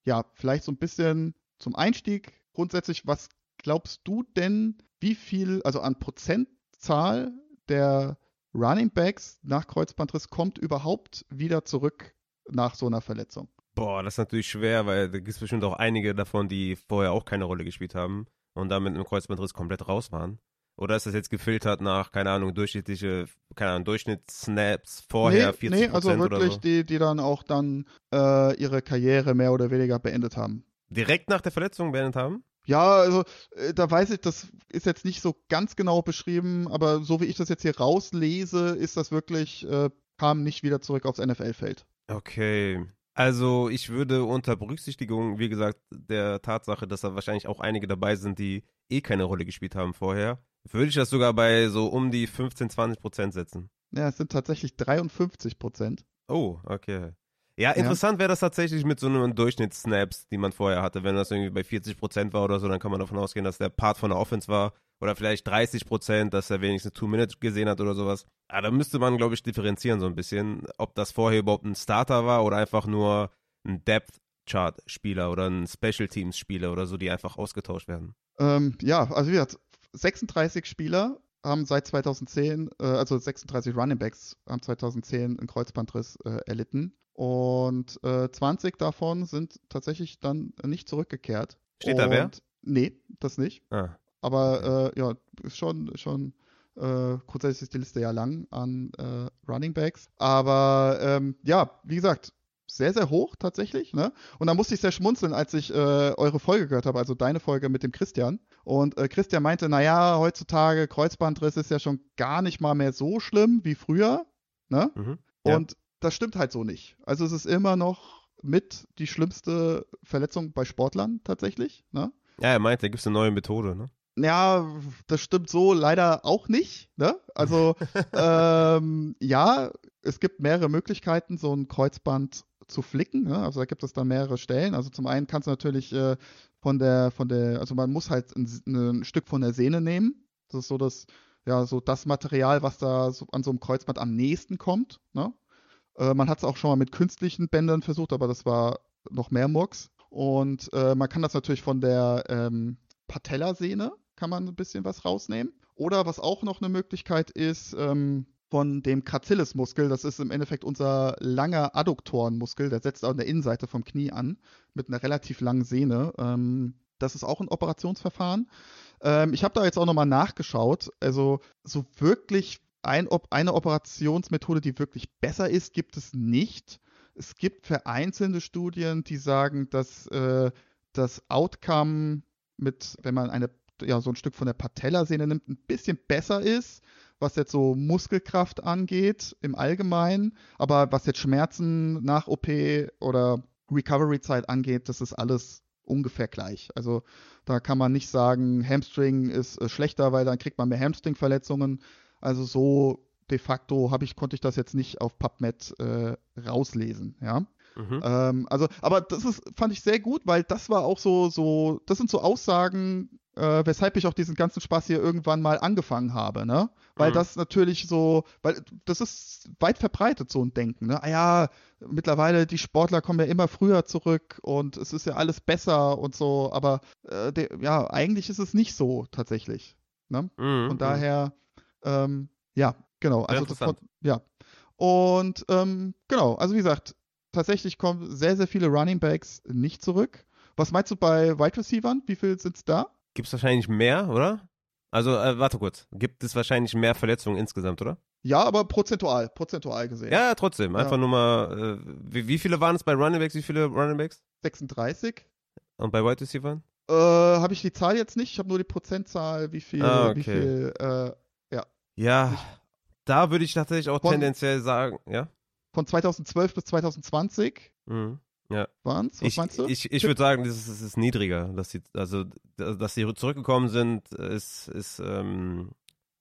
ja, vielleicht so ein bisschen zum Einstieg grundsätzlich, was glaubst du denn, wie viel, also an Prozentzahl der Running Backs nach Kreuzbandriss kommt überhaupt wieder zurück nach so einer Verletzung? Boah, das ist natürlich schwer, weil da gibt es bestimmt auch einige davon, die vorher auch keine Rolle gespielt haben und damit mit einem Kreuzbandriss komplett raus waren. Oder ist das jetzt gefiltert nach, keine Ahnung, durchschnittliche, keine Ahnung, Durchschnittssnaps vorher, nee, 40 Nee, also wirklich so? die, die dann auch dann äh, ihre Karriere mehr oder weniger beendet haben direkt nach der Verletzung beendet haben? Ja, also äh, da weiß ich, das ist jetzt nicht so ganz genau beschrieben, aber so wie ich das jetzt hier rauslese, ist das wirklich, äh, kam nicht wieder zurück aufs NFL-Feld. Okay. Also ich würde unter Berücksichtigung, wie gesagt, der Tatsache, dass da wahrscheinlich auch einige dabei sind, die eh keine Rolle gespielt haben vorher, würde ich das sogar bei so um die 15, 20 Prozent setzen. Ja, es sind tatsächlich 53 Prozent. Oh, okay. Ja, interessant ja. wäre das tatsächlich mit so einem Durchschnittssnaps, die man vorher hatte. Wenn das irgendwie bei 40 Prozent war oder so, dann kann man davon ausgehen, dass der Part von der Offense war oder vielleicht 30 Prozent, dass er wenigstens Two Minutes gesehen hat oder sowas. Aber da müsste man, glaube ich, differenzieren so ein bisschen, ob das vorher überhaupt ein Starter war oder einfach nur ein Depth Chart Spieler oder ein Special Teams Spieler oder so, die einfach ausgetauscht werden. Ähm, ja, also wie gesagt, 36 Spieler haben seit 2010, äh, also 36 Running Backs haben 2010 einen Kreuzbandriss äh, erlitten und äh, 20 davon sind tatsächlich dann nicht zurückgekehrt. Steht da wer? Nee, das nicht. Ah. Aber äh, ja, ist schon, schon äh, grundsätzlich ist die Liste ja lang an äh, Running Backs. Aber ähm, ja, wie gesagt, sehr, sehr hoch tatsächlich. Ne? Und da musste ich sehr schmunzeln, als ich äh, eure Folge gehört habe, also deine Folge mit dem Christian. Und äh, Christian meinte, naja, heutzutage Kreuzbandriss ist ja schon gar nicht mal mehr so schlimm wie früher. Ne? Mhm. Ja. Und das stimmt halt so nicht. Also es ist immer noch mit die schlimmste Verletzung bei Sportlern tatsächlich. Ne? Ja, er meint, da gibt es eine neue Methode, ne? Ja, das stimmt so leider auch nicht. Ne? Also ähm, ja, es gibt mehrere Möglichkeiten, so ein Kreuzband zu flicken. Ne? Also da gibt es dann mehrere Stellen. Also zum einen kannst du natürlich äh, von der, von der, also man muss halt ein, ein, Stück von der Sehne nehmen. Das ist so das, ja, so das Material, was da so an so einem Kreuzband am nächsten kommt. Ne? Äh, man hat es auch schon mal mit künstlichen Bändern versucht, aber das war noch mehr Murks. Und äh, man kann das natürlich von der ähm, Patellasehne, kann man ein bisschen was rausnehmen. Oder was auch noch eine Möglichkeit ist, ähm, von dem Gracilismuskel. Das ist im Endeffekt unser langer Adduktorenmuskel. Der setzt an der Innenseite vom Knie an mit einer relativ langen Sehne. Ähm, das ist auch ein Operationsverfahren. Ähm, ich habe da jetzt auch nochmal nachgeschaut. Also so wirklich ein, eine Operationsmethode, die wirklich besser ist, gibt es nicht. Es gibt vereinzelte Studien, die sagen, dass äh, das Outcome mit, wenn man eine, ja, so ein Stück von der Patellasehne nimmt, ein bisschen besser ist was jetzt so Muskelkraft angeht im Allgemeinen. Aber was jetzt Schmerzen nach OP oder Recovery-Zeit angeht, das ist alles ungefähr gleich. Also da kann man nicht sagen, Hamstring ist äh, schlechter, weil dann kriegt man mehr Hamstring-Verletzungen. Also so de facto habe ich, konnte ich das jetzt nicht auf PubMed äh, rauslesen, ja. Mhm. Ähm, also, aber das ist, fand ich sehr gut, weil das war auch so, so, das sind so Aussagen, äh, weshalb ich auch diesen ganzen Spaß hier irgendwann mal angefangen habe, ne? Weil mhm. das natürlich so, weil das ist weit verbreitet, so ein Denken, ne? Ah ja, mittlerweile die Sportler kommen ja immer früher zurück und es ist ja alles besser und so, aber äh, de, ja, eigentlich ist es nicht so tatsächlich. Ne? Mhm. Von mhm. daher, ähm, ja, genau. Also das, ja. Und ähm, genau, also wie gesagt, tatsächlich kommen sehr, sehr viele Running Backs nicht zurück. Was meinst du bei Wide Receivern? Wie viel sind es da? Gibt es wahrscheinlich mehr, oder? Also, äh, warte kurz. Gibt es wahrscheinlich mehr Verletzungen insgesamt, oder? Ja, aber prozentual, prozentual gesehen. Ja, trotzdem. Einfach ja. nur mal, äh, wie, wie, viele waren es bei Running Backs? Wie viele Running Backs? 36. Und bei Wide Receivers? Äh, habe ich die Zahl jetzt nicht. Ich habe nur die Prozentzahl, wie viel, ah, okay. wie viel, äh, ja. Da würde ich tatsächlich auch von, tendenziell sagen, ja. Von 2012 bis 2020 mhm. Ja. Waren's? Was ich, meinst du? Ich, ich würde sagen, das ist, das ist niedriger. Dass sie, also, dass sie zurückgekommen sind, ist, ist ähm,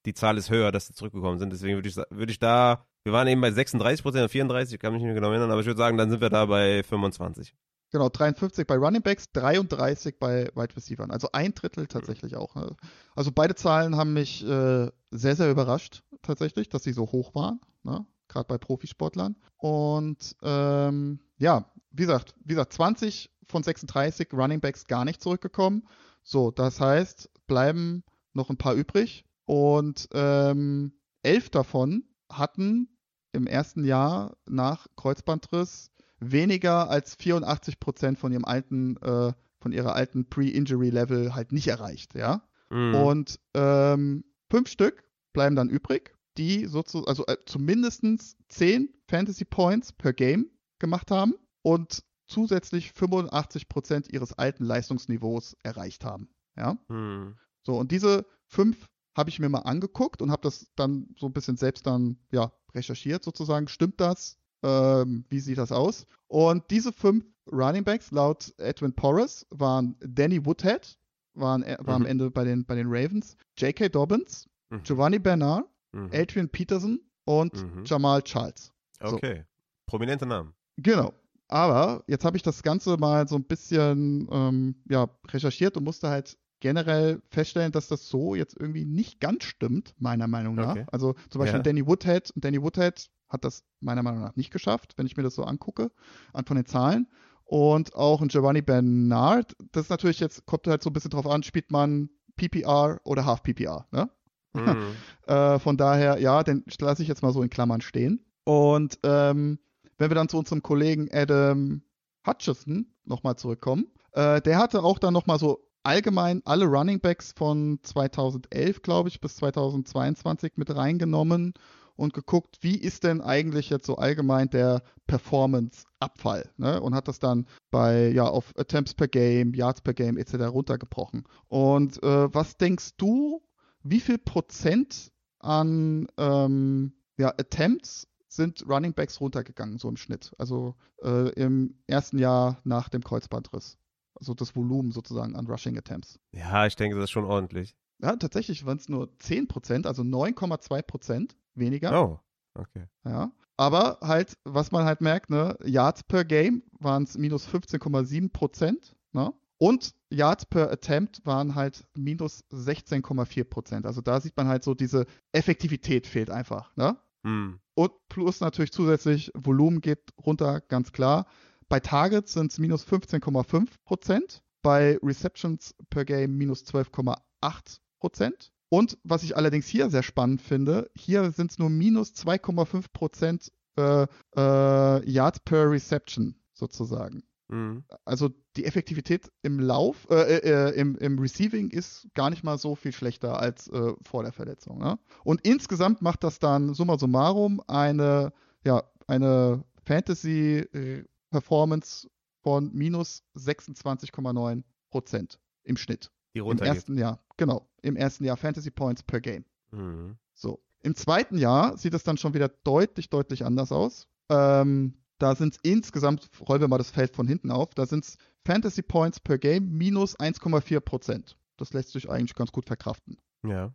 die Zahl ist höher, dass sie zurückgekommen sind. Deswegen würde ich, würd ich da, wir waren eben bei 36 Prozent, 34, ich kann mich nicht mehr genau erinnern, aber ich würde sagen, dann sind wir da bei 25. Genau, 53 bei Running Backs, 33 bei Wide Receivers. Also ein Drittel tatsächlich auch. Ne? Also beide Zahlen haben mich äh, sehr, sehr überrascht, tatsächlich, dass sie so hoch waren. Ne? Gerade bei Profisportlern. Und ähm, ja, wie gesagt, wie gesagt, 20 von 36 Running Backs gar nicht zurückgekommen. So, das heißt, bleiben noch ein paar übrig. Und ähm, elf davon hatten im ersten Jahr nach Kreuzbandriss weniger als 84 Prozent von ihrem alten, äh, von ihrer alten Pre-Injury-Level halt nicht erreicht, ja. Mhm. Und ähm, fünf Stück bleiben dann übrig, die sozusagen, also äh, zumindest 10 Fantasy Points per Game gemacht haben und zusätzlich 85 Prozent ihres alten Leistungsniveaus erreicht haben. Ja. Hm. So, und diese fünf habe ich mir mal angeguckt und habe das dann so ein bisschen selbst dann ja recherchiert sozusagen. Stimmt das? Ähm, wie sieht das aus? Und diese fünf Running Backs laut Edwin Porras waren Danny Woodhead, waren, war mhm. am Ende bei den, bei den Ravens, J.K. Dobbins, mhm. Giovanni Bernard, mhm. Adrian Peterson und mhm. Jamal Charles. So. Okay, prominente Namen. Genau. Aber jetzt habe ich das Ganze mal so ein bisschen ähm, ja, recherchiert und musste halt generell feststellen, dass das so jetzt irgendwie nicht ganz stimmt, meiner Meinung nach. Okay. Also zum Beispiel Ja. Danny Woodhead, Danny Woodhead hat das meiner Meinung nach nicht geschafft, wenn ich mir das so angucke, an von den Zahlen. Und auch ein Giovanni Bernard, das ist natürlich jetzt, kommt halt so ein bisschen drauf an, spielt man PPR oder Half PPR, ne? Mhm. Äh, von daher, ja, den lasse ich jetzt mal so in Klammern stehen. Und ähm, wenn wir dann zu unserem Kollegen Adam Hutchison nochmal zurückkommen, äh, der hatte auch dann nochmal so allgemein alle Running Backs von 2011, glaube ich, bis 2022 mit reingenommen und geguckt, wie ist denn eigentlich jetzt so allgemein der Performance-Abfall, ne? Und hat das dann bei, ja, auf Attempts per Game, Yards per Game etc. runtergebrochen. Und äh, was denkst du, wie viel Prozent an ähm, ja, Attempts sind Running Backs runtergegangen, so im Schnitt? Also äh, im ersten Jahr nach dem Kreuzbandriss. Also das Volumen sozusagen an Rushing Attempts. Ja, ich denke, das ist schon ordentlich. Ja, tatsächlich waren es nur 10%, also 9,2% weniger. Oh, okay. Ja. Aber halt, was man halt merkt, ne, Yards per Game waren es minus 15,7 Prozent, ne? Und Yards per Attempt waren halt minus 16,4 Prozent. Also da sieht man halt so, diese Effektivität fehlt einfach, ne? Hm. Und plus natürlich zusätzlich, Volumen geht runter, ganz klar. Bei Targets sind es minus 15,5 Prozent. Bei Receptions per Game minus 12,8 Prozent. Und was ich allerdings hier sehr spannend finde, hier sind es nur minus 2,5 Prozent äh, äh, Yards per Reception sozusagen. Hm. Also die Effektivität im Lauf, äh, äh, im, im Receiving ist gar nicht mal so viel schlechter als äh, vor der Verletzung. Ne? Und insgesamt macht das dann summa summarum eine, ja, eine Fantasy-Performance von minus 26,9 Prozent im Schnitt. Die Im runtergeht. ersten Jahr, genau. Im ersten Jahr Fantasy Points per Game. Mhm. So. Im zweiten Jahr sieht es dann schon wieder deutlich, deutlich anders aus. Ähm, da sind es insgesamt, rollen wir mal das Feld von hinten auf, da sind es Fantasy Points per Game minus 1,4 Prozent. Das lässt sich eigentlich ganz gut verkraften. Ja.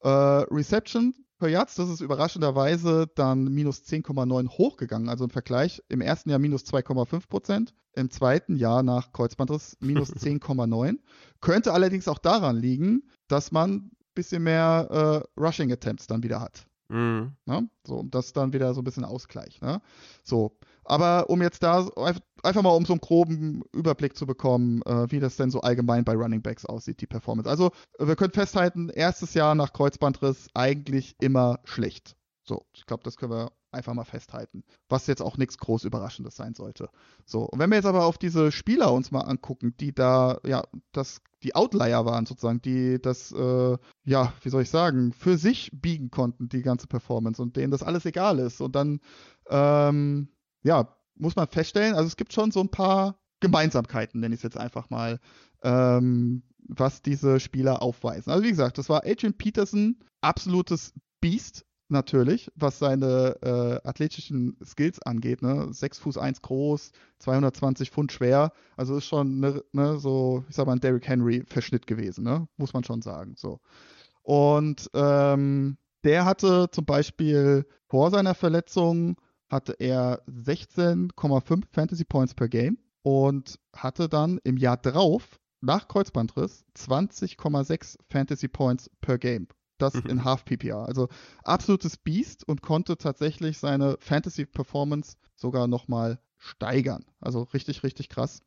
Äh, Reception per Yards, das ist überraschenderweise dann minus 10,9 hochgegangen. Also im Vergleich im ersten Jahr minus 2,5 Prozent, im zweiten Jahr nach Kreuzbandriss minus 10,9. Könnte allerdings auch daran liegen, dass man ein bisschen mehr äh, Rushing Attempts dann wieder hat. Mhm. Ne? So, um das dann wieder so ein bisschen Ausgleich. Ne? So, aber um jetzt da so einf- einfach mal um so einen groben Überblick zu bekommen, äh, wie das denn so allgemein bei Running Backs aussieht, die Performance. Also, äh, wir können festhalten, erstes Jahr nach Kreuzbandriss eigentlich immer schlecht. So, ich glaube, das können wir einfach mal festhalten. Was jetzt auch nichts groß Überraschendes sein sollte. So, und wenn wir jetzt aber auf diese Spieler uns mal angucken, die da, ja, das, die Outlier waren sozusagen, die das, äh, ja, wie soll ich sagen, für sich biegen konnten, die ganze Performance und denen das alles egal ist. Und dann, ähm, ja, muss man feststellen, also es gibt schon so ein paar Gemeinsamkeiten, nenne ich es jetzt einfach mal, ähm, was diese Spieler aufweisen. Also wie gesagt, das war Adrian Peterson, absolutes Biest, natürlich, was seine äh, athletischen Skills angeht. Ne? 6 Fuß 1 groß, 220 Pfund schwer. Also ist schon ne, ne, so, ich sag mal, ein Derrick Henry-Verschnitt gewesen, ne? muss man schon sagen. So. Und ähm, der hatte zum Beispiel vor seiner Verletzung hatte er 16,5 Fantasy Points per Game und hatte dann im Jahr drauf nach Kreuzbandriss 20,6 Fantasy Points per Game. Das Mhm. in Half PPR. Also absolutes Biest und konnte tatsächlich seine Fantasy Performance sogar nochmal steigern. Also richtig, richtig krass.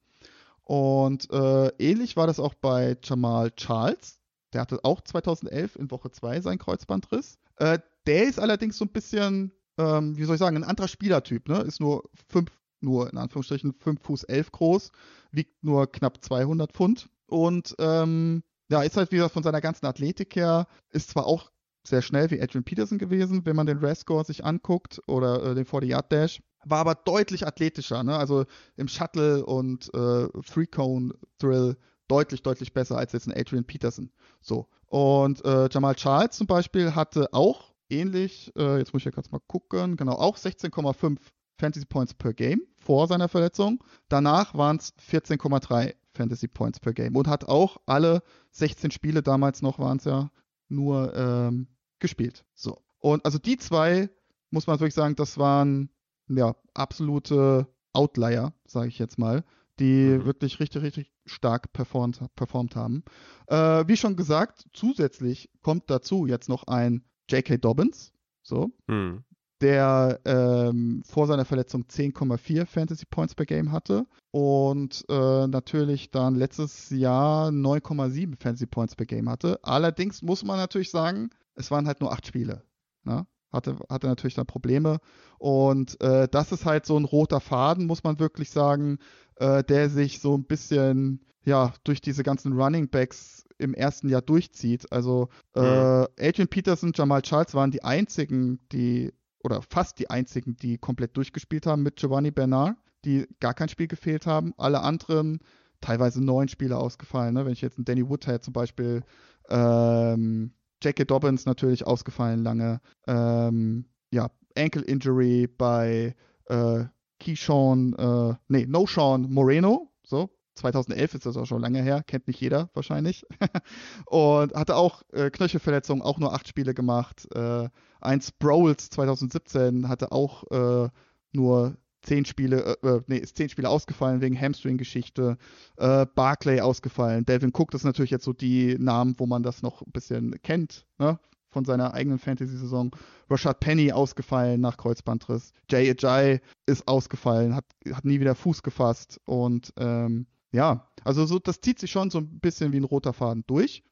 Und äh, ähnlich war das auch bei Jamal Charles. Der hatte auch 2011 in Woche 2 seinen Kreuzbandriss. Äh, der ist allerdings so ein bisschen, ähm, wie soll ich sagen, ein anderer Spielertyp. Ne? Ist nur 5, nur in Anführungsstrichen 5 Fuß 11 groß, wiegt nur knapp 200 Pfund und ähm, ja, ist halt wieder von seiner ganzen Athletik her, ist zwar auch sehr schnell wie Adrian Peterson gewesen, wenn man den RAS-Score sich anguckt oder äh, den 40-Yard-Dash, war aber deutlich athletischer, ne? also im Shuttle und äh, Three-Cone-Thrill deutlich, deutlich besser als jetzt ein Adrian Peterson. So. Und äh, Jamal Charles zum Beispiel hatte auch ähnlich, äh, jetzt muss ich ja kurz mal gucken, genau, auch 16,5 Fantasy Points per Game vor seiner Verletzung. Danach waren es 14,3 Fantasy Points per Game und hat auch alle 16 Spiele damals noch waren es ja nur ähm, gespielt. So. Und also die zwei, muss man wirklich sagen, das waren ja absolute Outlier, sage ich jetzt mal, die Mhm. wirklich richtig, richtig stark performt, performt haben. Äh, wie schon gesagt, zusätzlich kommt dazu jetzt noch ein J.K. Dobbins, so, hm. der ähm, vor seiner Verletzung 10,4 Fantasy Points per Game hatte und äh, natürlich dann letztes Jahr 9,7 Fantasy Points per Game hatte. Allerdings muss man natürlich sagen, es waren halt nur acht Spiele. Ne? Hatte, hatte natürlich dann Probleme. Und äh, das ist halt so ein roter Faden, muss man wirklich sagen, äh, der sich so ein bisschen ja durch diese ganzen Running Backs im ersten Jahr durchzieht. Also äh, mhm. Adrian Peterson, Jamal Charles waren die einzigen, die oder fast die einzigen, die komplett durchgespielt haben mit Giovanni Bernard, die gar kein Spiel gefehlt haben. Alle anderen teilweise neun Spiele ausgefallen. Ne? Wenn ich jetzt einen Danny Woodhead zum Beispiel ähm, Jackie Dobbins natürlich ausgefallen lange. Ähm, ja, Ankle Injury bei äh, Keyshawn, äh, nee, No Sean Moreno, so, 2011 ist das auch schon lange her, kennt nicht jeder wahrscheinlich. und hatte auch äh, Knöchelverletzungen, auch nur acht Spiele gemacht. Äh, eins Brawls 2017 hatte auch äh, nur zehn Spiele, äh, äh, nee, ist zehn Spiele ausgefallen wegen Hamstring-Geschichte. Äh, Barclay ausgefallen. Delvin Cook, das sind natürlich jetzt so die Namen, wo man das noch ein bisschen kennt, ne? Von seiner eigenen Fantasy-Saison. Rashad Penny ausgefallen nach Kreuzbandriss. Jay Ajay ist ausgefallen, hat, hat nie wieder Fuß gefasst. Und ähm, ja, also so, das zieht sich schon so ein bisschen wie ein roter Faden durch.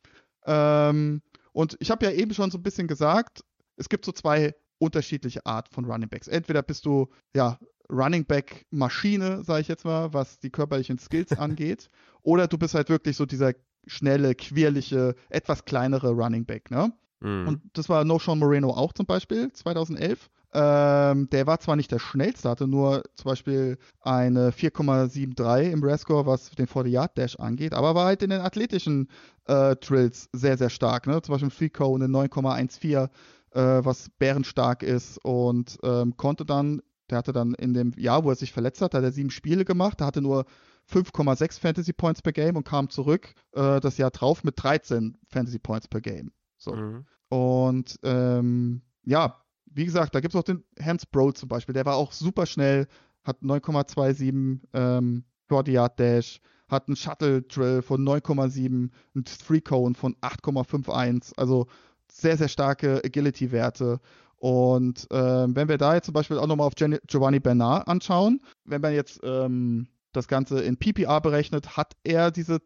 Ähm, und ich habe ja eben schon so ein bisschen gesagt, es gibt so zwei unterschiedliche Art von Running Backs. Entweder bist du ja Running Back Maschine, sage ich jetzt mal, was die körperlichen Skills angeht, oder du bist halt wirklich so dieser schnelle, quirlige, etwas kleinere Running Back, ne? Mhm. Und das war No Sean Moreno auch zum Beispiel 2011. Ähm, der war zwar nicht der schnellste, hatte nur zum Beispiel eine 4,73 im Rescore, was den 40-Yard-Dash angeht, aber war halt in den athletischen äh, Drills sehr, sehr stark. Ne? Zum Beispiel Freeco eine 9,14, äh, was bärenstark ist und ähm, konnte dann der hatte dann in dem Jahr, wo er sich verletzt hat, hat er sieben Spiele gemacht. Da hatte nur 5,6 Fantasy Points per Game und kam zurück äh, das Jahr drauf mit 13 Fantasy Points per Game. So. Mhm. Und ähm, ja, wie gesagt, da gibt es auch den Hans Bro zum Beispiel, der war auch super schnell, hat 9,27 ähm, 40 Yard Dash, hat einen Shuttle Drill von 9,7, einen Three Cone von 8,51, also sehr, sehr starke Agility-Werte. Und ähm, wenn wir da jetzt zum Beispiel auch nochmal auf Giovanni Bernard anschauen, wenn man jetzt ähm, das Ganze in PPR berechnet, hat er diese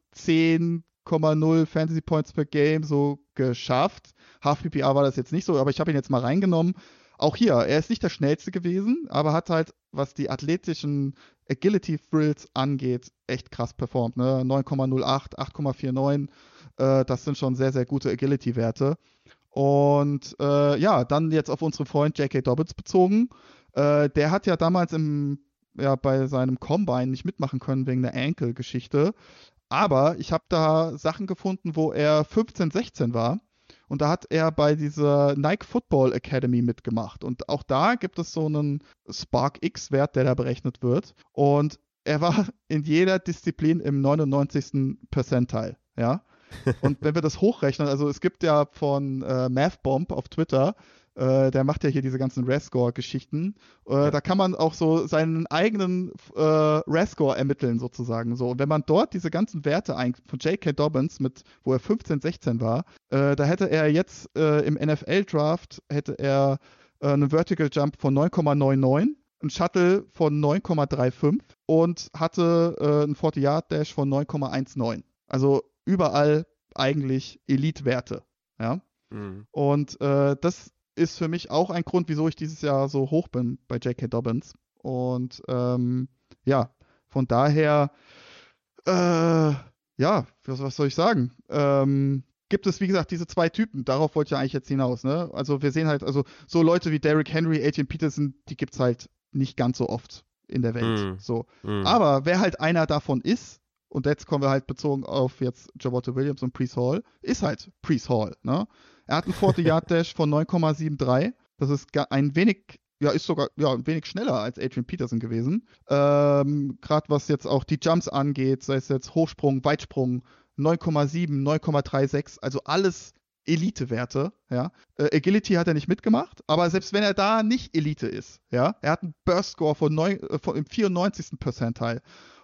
10,0 Fantasy Points per Game so geschafft. Half PPR war das jetzt nicht so, aber ich habe ihn jetzt mal reingenommen. Auch hier, er ist nicht der schnellste gewesen, aber hat halt, was die athletischen Agility Thrills angeht, echt krass performt. Ne? 9,08, 8,49, äh, das sind schon sehr, sehr gute Agility-Werte. Und äh, ja, dann jetzt auf unseren Freund J.K. Dobbins bezogen. Äh, der hat ja damals im, ja, bei seinem Combine nicht mitmachen können wegen der Ankle-Geschichte. Aber ich habe da Sachen gefunden, wo er 15, 16 war. Und da hat er bei dieser Nike Football Academy mitgemacht. Und auch da gibt es so einen Spark X-Wert, der da berechnet wird. Und er war in jeder Disziplin im 99. Percentile. Ja. Und wenn wir das hochrechnen, also es gibt ja von äh, MathBomb auf Twitter, äh, der macht ja hier diese ganzen RAS-Score-Geschichten. Äh, ja. Da kann man auch so seinen eigenen äh, RAS-Score ermitteln, sozusagen. So. Und wenn man dort diese ganzen Werte ein von J.K. Dobbins, mit, wo er 15, 16 war, äh, da hätte er jetzt äh, im NFL-Draft hätte er äh, einen Vertical Jump von 9,99 ein Shuttle von 9,35 und hatte äh, einen 40-Yard-Dash von 9,19. Also überall eigentlich Elite-Werte. Ja. Mhm. Und äh, das ist für mich auch ein Grund, wieso ich dieses Jahr so hoch bin bei J.K. Dobbins. Und ähm, ja, von daher, äh, ja, was, was, soll ich sagen? Ähm, gibt es, wie gesagt, diese zwei Typen. Darauf wollte ich ja eigentlich jetzt hinaus. Ne? Also wir sehen halt, also so Leute wie Derrick Henry, Adrian Peterson, die gibt es halt nicht ganz so oft in der Welt. Mm. So. Mm. Aber wer halt einer davon ist, und jetzt kommen wir halt bezogen auf jetzt Javonte Williams und Priest Hall, ist halt Priest Hall. Ne? Er hat einen 40-Yard-Dash von 9,73. Das ist ein wenig, ja, ist sogar ja, ein wenig schneller als Adrian Peterson gewesen. Ähm, Gerade was jetzt auch die Jumps angeht, sei es jetzt Hochsprung, Weitsprung, 9,7, 9,36, also alles Elite-Werte, ja. Äh, Agility hat er nicht mitgemacht, aber selbst wenn er da nicht Elite ist, ja, er hat einen Burst-Score von, neun, äh, von im 94. Percentile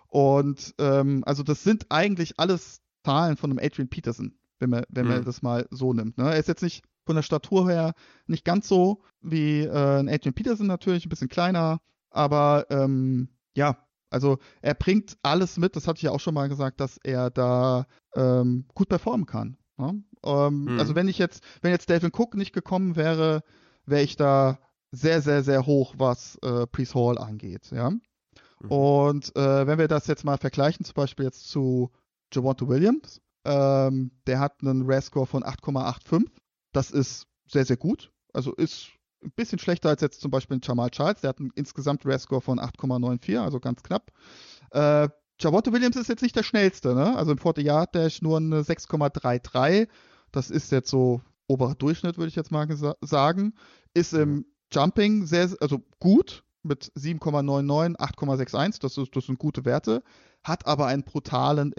Und ähm, also das sind eigentlich alles Zahlen von einem Adrian Peterson, wenn man, wenn man Mhm. das mal so nimmt. Ne? Er ist jetzt nicht von der Statur her nicht ganz so wie äh, ein Adrian Peterson natürlich, ein bisschen kleiner, aber ähm, ja, also er bringt alles mit, das hatte ich ja auch schon mal gesagt, dass er da ähm, gut performen kann. Ne? Ähm, Mhm. Also wenn ich jetzt, wenn jetzt Delvin Cook nicht gekommen wäre, wäre ich da sehr, sehr, sehr hoch, was äh, Priest Hall angeht, ja. Mhm. Und äh, wenn wir das jetzt mal vergleichen, zum Beispiel jetzt zu Javonte Williams, ähm, der hat einen RAS-Score von 8,85. Das ist sehr, sehr gut. Also ist ein bisschen schlechter als jetzt zum Beispiel Jamal Charles. Der hat einen insgesamt RAS-Score von 8,94, also ganz knapp. Äh, Javonte Williams ist jetzt nicht der schnellste, ne? Also im 40 Yard Dash nur eine 6,33. Das ist jetzt so oberer Durchschnitt, würde ich jetzt mal sagen. Ist im Jumping sehr, also gut mit 7,99, 8,61. Das, ist, das sind gute Werte. Hat aber einen brutalen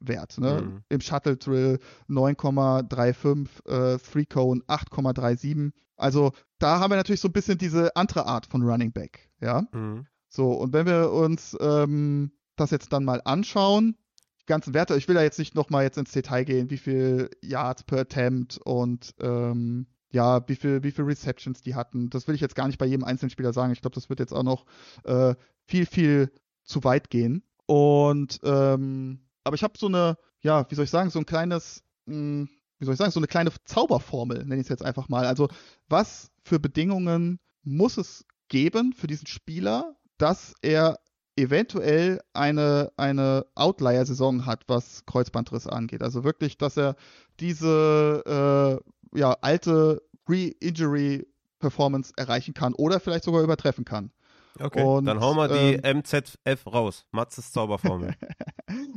Agility-Wert. Ne? Mhm. Im Shuttle Drill 9,35, äh, Three Cone 8,37. Also da haben wir natürlich so ein bisschen diese andere Art von Running Back. Ja. Mhm. So, und wenn wir uns ähm, das jetzt dann mal anschauen, die ganzen Werte, ich will da jetzt nicht nochmal jetzt ins Detail gehen, wie viel Yards per Attempt und ähm, ja, wie viel, wie viel Receptions die hatten. Das will ich jetzt gar nicht bei jedem einzelnen Spieler sagen. Ich glaube, das wird jetzt auch noch äh, viel, viel zu weit gehen. Und ähm, aber ich habe so eine, ja, wie soll ich sagen, so ein kleines, mh, wie soll ich sagen, so eine kleine Zauberformel, nenne ich es jetzt einfach mal. Also, was für Bedingungen muss es geben für diesen Spieler, dass er eventuell eine, eine Outlier-Saison hat, was Kreuzbandrisse angeht. Also wirklich, dass er diese äh, ja, alte Re-Injury-Performance erreichen kann oder vielleicht sogar übertreffen kann. Okay, Und, dann hauen wir die ähm, MZF raus. Matzes Zauberformel.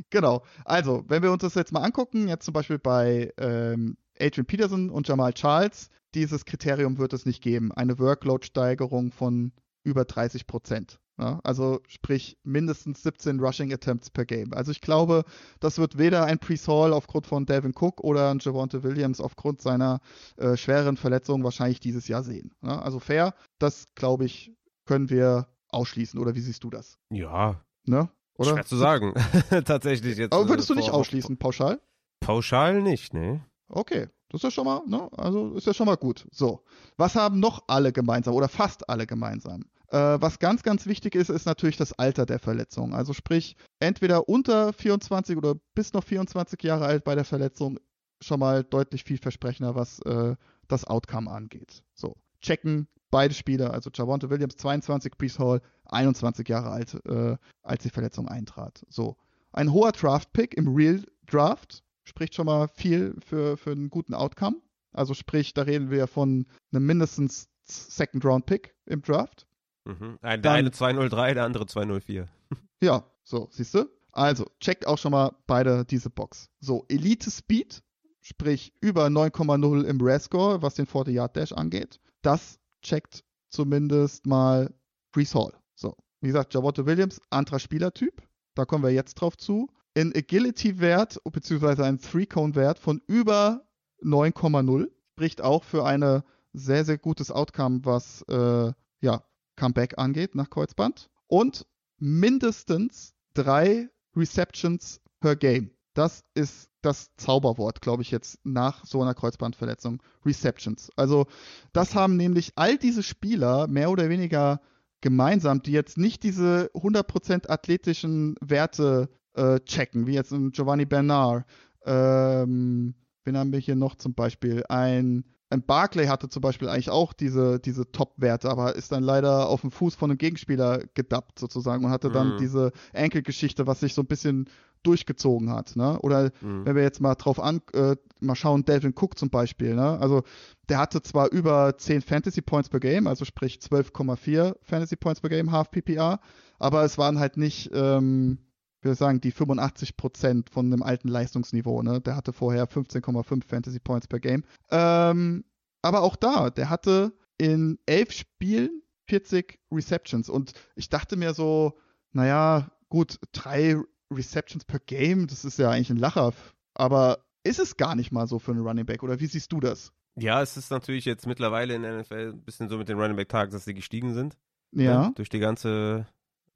Genau. Also, wenn wir uns das jetzt mal angucken, jetzt zum Beispiel bei ähm, Adrian Peterson und Jamal Charles, dieses Kriterium wird es nicht geben. Eine Workload-Steigerung von über 30 Prozent. Ja, also sprich mindestens 17 Rushing Attempts per Game. Also ich glaube, das wird weder ein Priest Hall aufgrund von Devin Cook oder ein Javonte Williams aufgrund seiner äh, schweren Verletzung wahrscheinlich dieses Jahr sehen. Ja, also fair, das glaube ich, können wir ausschließen. Oder wie siehst du das? ja, Ne? Oder? schwer zu sagen. Tatsächlich jetzt. Aber würdest du äh, nicht ausschließen, pauschal? Pauschal nicht, ne? Okay, das ist ja schon mal, ne? Also ist ja schon mal gut. So. Was haben noch alle gemeinsam oder fast alle gemeinsam? Äh, was ganz, ganz wichtig ist, ist natürlich das Alter der Verletzung. Also sprich, entweder unter 24 oder bis noch 24 Jahre alt bei der Verletzung schon mal deutlich vielversprechender, was äh, das Outcome angeht. So, checken beide Spieler, also Javonte Williams 22, Priest Hall 21 Jahre alt, äh, als die Verletzung eintrat. So, ein hoher Draft-Pick im Real Draft spricht schon mal viel für, für einen guten Outcome. Also sprich, da reden wir von einem mindestens Second-Round-Pick im Draft. Mhm. Der Dann- eine 203, der andere 204. Ja, so, siehst du? Also, checkt auch schon mal beide diese Box. So, Elite Speed, sprich über 9,0 im RAS-Score, was den 40-Yard-Dash angeht. Das checkt zumindest mal Brees Hall. So, wie gesagt, Javonte Williams, anderer Spielertyp. Da kommen wir jetzt drauf zu. Ein Agility-Wert, beziehungsweise ein Three-Cone-Wert von über 9,0 spricht auch für ein sehr, sehr gutes Outcome, was äh, ja, Comeback angeht nach Kreuzband. Und mindestens drei Receptions per Game. Das ist das Zauberwort, glaube ich, jetzt nach so einer Kreuzbandverletzung. Receptions. Also, das haben nämlich all diese Spieler mehr oder weniger gemeinsam, die jetzt nicht diese 100% athletischen Werte äh, checken, wie jetzt ein Giovanni Bernard. Ähm, wen haben wir hier noch zum Beispiel? Ein, ein Barclay hatte zum Beispiel eigentlich auch diese, diese Top-Werte, aber ist dann leider auf dem Fuß von einem Gegenspieler gedappt sozusagen und hatte dann Mhm. diese Enkelgeschichte, was sich so ein bisschen durchgezogen hat. Ne? Oder Mhm. wenn wir jetzt mal drauf an, äh, mal schauen, Delvin Cook zum Beispiel, ne? Also der hatte zwar über 10 Fantasy Points per Game, also sprich 12,4 Fantasy Points per Game, Half PPR, aber es waren halt nicht, ähm, ich sagen, die 85 Prozent von einem alten Leistungsniveau, ne? Der hatte vorher 15,5 Fantasy Points per Game. Ähm, aber auch da, der hatte in elf Spielen 40 Receptions und ich dachte mir so, naja, gut, drei Receptions per Game, das ist ja eigentlich ein Lacher. Aber ist es gar nicht mal so für einen Running Back? Oder wie siehst du das? Ja, es ist natürlich jetzt mittlerweile in der NFL ein bisschen so mit den Running Back Tags, dass sie gestiegen sind. Ja. ne? Durch die ganze,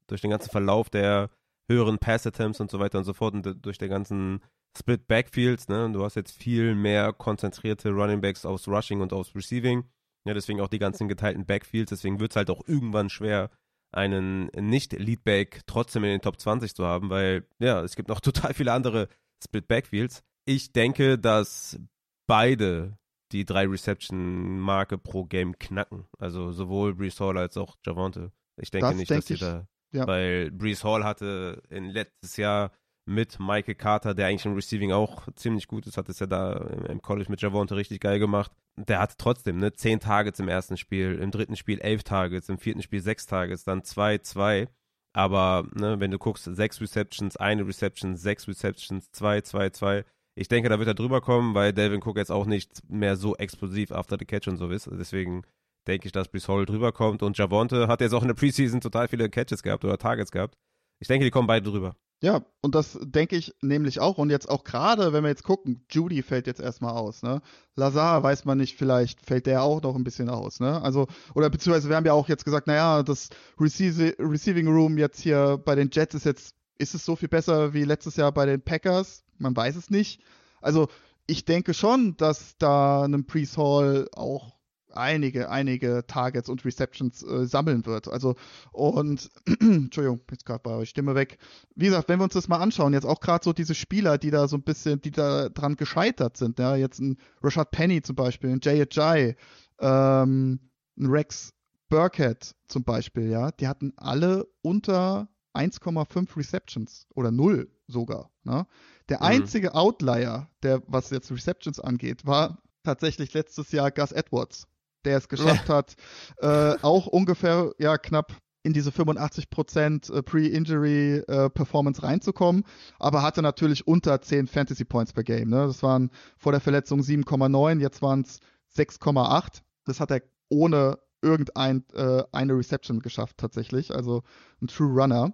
durch den ganzen Verlauf der höheren Pass-Attempts und so weiter und so fort und durch der ganzen Split Backfields, ne? Du hast jetzt viel mehr konzentrierte Running Backs aufs Rushing und aufs Receiving. Ja, deswegen auch die ganzen geteilten Backfields. Deswegen wird es halt auch irgendwann schwer, einen Nicht-Leadback trotzdem in den Top 20 zu haben, weil ja, es gibt noch total viele andere Split Backfields. Ich denke, dass beide die drei Reception-Marke pro Game knacken. Also sowohl Brees Hall als auch Javante. Ich denke das nicht, denk dass sie da. Ja. Weil Brees Hall hatte in letztes Jahr mit Michael Carter, der eigentlich im Receiving auch ziemlich gut ist, hat es ja da im College mit Javonte richtig geil gemacht. Der hatte trotzdem, ne, zehn Targets im ersten Spiel, im dritten Spiel elf Targets, im vierten Spiel sechs Targets, dann zwei, zwei. Aber, ne, wenn du guckst, sechs Receptions, eine Reception, sechs Receptions, zwei, zwei, zwei. Ich denke, da wird er drüber kommen, weil Delvin Cook jetzt auch nicht mehr so explosiv after the catch und so ist. Deswegen denke ich, dass Brees Hall drüber kommt. Und Javonte hat jetzt auch in der Preseason total viele Catches gehabt oder Targets gehabt. Ich denke, die kommen beide drüber. Ja, und das denke ich nämlich auch. Und jetzt auch gerade, wenn wir jetzt gucken, Judy fällt jetzt erstmal aus, ne? Lazar weiß man nicht, vielleicht fällt der auch noch ein bisschen aus, ne? Also, oder beziehungsweise wir haben ja auch jetzt gesagt, naja, das Receiving Room jetzt hier bei den Jets ist jetzt, ist es so viel besser wie letztes Jahr bei den Packers? Man weiß es nicht. Also, ich denke schon, dass da ein Priest Hall auch einige, einige Targets und Receptions äh, sammeln wird. Also, und, Entschuldigung, jetzt gerade bei euch Stimme weg. Wie gesagt, wenn wir uns das mal anschauen, jetzt auch gerade so diese Spieler, die da so ein bisschen, die da dran gescheitert sind, ja, jetzt ein Rashad Penny zum Beispiel, ein Jay Ajay, ähm, ein Rex Burkhead zum Beispiel, ja, die hatten alle unter 1,5 Receptions oder 0 sogar. Ne? Der mhm. einzige Outlier, der was jetzt Receptions angeht, war tatsächlich letztes Jahr Gus Edwards der es geschafft hat, äh, auch ungefähr ja knapp in diese 85% äh, Pre-Injury äh, Performance reinzukommen, aber hatte natürlich unter 10 Fantasy Points per Game. Ne? Das waren vor der Verletzung 7,9, jetzt waren es 6,8. Das hat er ohne irgendeine äh, eine Reception geschafft tatsächlich, also ein True Runner.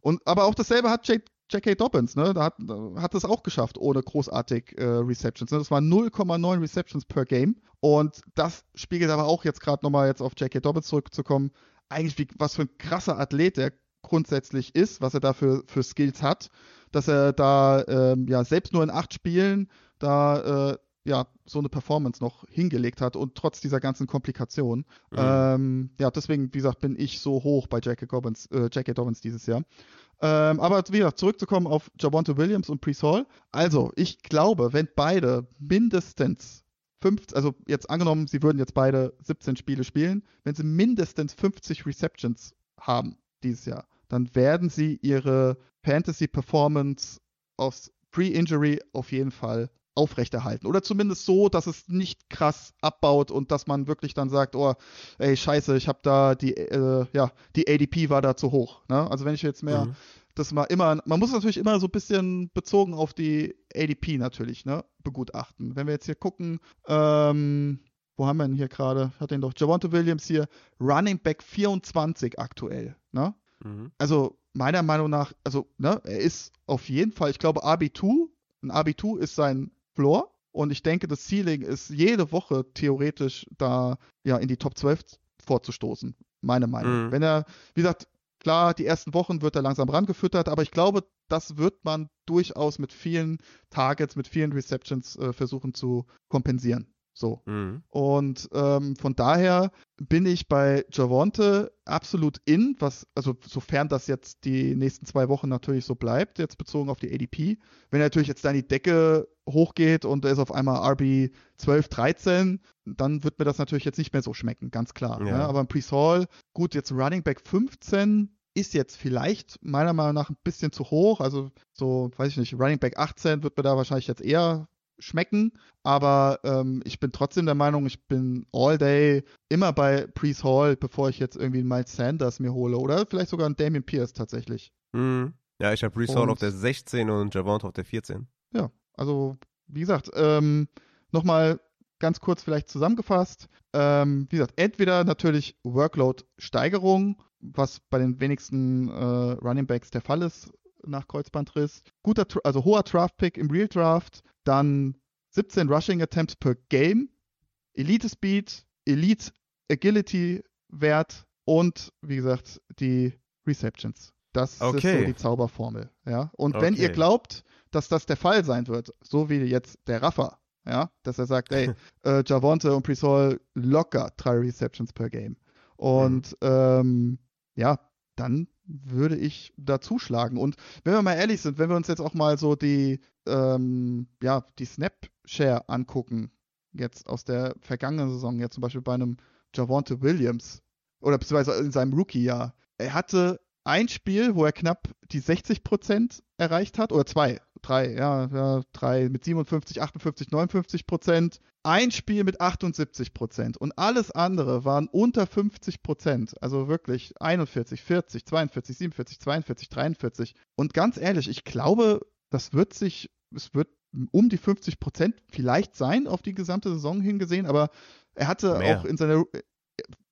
Und aber auch dasselbe hat Jake J.K. Dobbins, ne, da hat, es auch geschafft, ohne großartig äh, Receptions. Ne? Das waren 0,9 Receptions per Game. Und das spiegelt aber auch jetzt gerade nochmal jetzt auf J.K. Dobbins zurückzukommen, eigentlich wie, was für ein krasser Athlet der grundsätzlich ist, was er da für, für Skills hat, dass er da ähm, ja selbst nur in acht Spielen da äh, ja, so eine Performance noch hingelegt hat und trotz dieser ganzen Komplikationen. Mhm. Ähm, ja, deswegen, wie gesagt, bin ich so hoch bei J.K. Dobbins, äh, J.K. Dobbins dieses Jahr. Ähm, aber wie gesagt, zurückzukommen auf Javonte Williams und Priest Hall. Also, ich glaube, wenn beide mindestens 50, also jetzt angenommen, sie würden jetzt beide 17 Spiele spielen, wenn sie mindestens 50 Receptions haben dieses Jahr, dann werden sie ihre Fantasy Performance aus Pre-Injury auf jeden Fall aufrechterhalten. Oder zumindest so, dass es nicht krass abbaut und dass man wirklich dann sagt, oh, ey, scheiße, ich habe da die, äh, ja, die ADP war da zu hoch. Ne? Also wenn ich jetzt mehr, mhm. das mal immer, man muss natürlich immer so ein bisschen bezogen auf die ADP natürlich, ne, begutachten. Wenn wir jetzt hier gucken, ähm, wo haben wir denn hier gerade? Hat den doch Javonte Williams hier, Running Back 24 aktuell, ne? Mhm. Also meiner Meinung nach, also, ne, er ist auf jeden Fall, ich glaube, RB2, ein RB2 ist sein Floor. Und ich denke, das Ceiling ist jede Woche theoretisch da ja in die Top 12 vorzustoßen. Meine Meinung. Mhm. Wenn er, wie gesagt, klar, die ersten Wochen wird er langsam rangefüttert, aber ich glaube, das wird man durchaus mit vielen Targets, mit vielen Receptions äh, versuchen zu kompensieren. So. Mhm. Und ähm, von daher bin ich bei Javonte absolut in, was, also sofern das jetzt die nächsten zwei Wochen natürlich so bleibt, jetzt bezogen auf die ADP. Wenn er natürlich jetzt da in die Decke hochgeht und er ist auf einmal RB 12, 13, dann wird mir das natürlich jetzt nicht mehr so schmecken, ganz klar. Ja. Ne? Aber ein Priest Hall, gut, jetzt Running Back 15 ist jetzt vielleicht meiner Meinung nach ein bisschen zu hoch. Also so, weiß ich nicht, Running Back 18 wird mir da wahrscheinlich jetzt eher schmecken, aber ähm, ich bin trotzdem der Meinung, ich bin all day immer bei Priest Hall, bevor ich jetzt irgendwie einen Miles Sanders mir hole oder vielleicht sogar einen Damien Pierce tatsächlich. Mhm. Ja, ich habe Priest Hall auf der 16 und Javant auf der 14. Ja, also wie gesagt, ähm, nochmal ganz kurz vielleicht zusammengefasst. Ähm, wie gesagt, entweder natürlich Workload-Steigerung, was bei den wenigsten äh, Running Backs der Fall ist nach Kreuzbandriss. Guter, also hoher Draft-Pick im Real Draft, dann 17 Rushing Attempts per Game, Elite Speed, Elite Agility Wert und wie gesagt die Receptions. Das Okay. ist so die Zauberformel. Ja? Und wenn Okay. ihr glaubt, dass das der Fall sein wird, so wie jetzt der Raffa, ja, dass er sagt, ey, äh, Javonte und Prisol locker drei Receptions per Game. Und ähm, ja, dann würde ich da zuschlagen. Und wenn wir mal ehrlich sind, wenn wir uns jetzt auch mal so die, ähm, ja, die Snap-Share angucken, jetzt aus der vergangenen Saison, jetzt zum Beispiel bei einem Javonte Williams oder beziehungsweise in seinem Rookie-Jahr, er hatte ein Spiel, wo er knapp die 60% erreicht hat, oder zwei, drei, ja, ja, drei mit 57, 58, 59 Prozent, ein Spiel mit 78 Prozent und alles andere waren unter 50 Prozent, also wirklich 41, 40, 42, 47, 42, 43 und ganz ehrlich, ich glaube, das wird sich, es wird um die 50 Prozent vielleicht sein auf die gesamte Saison hingesehen, aber er hatte Mehr. auch in seiner,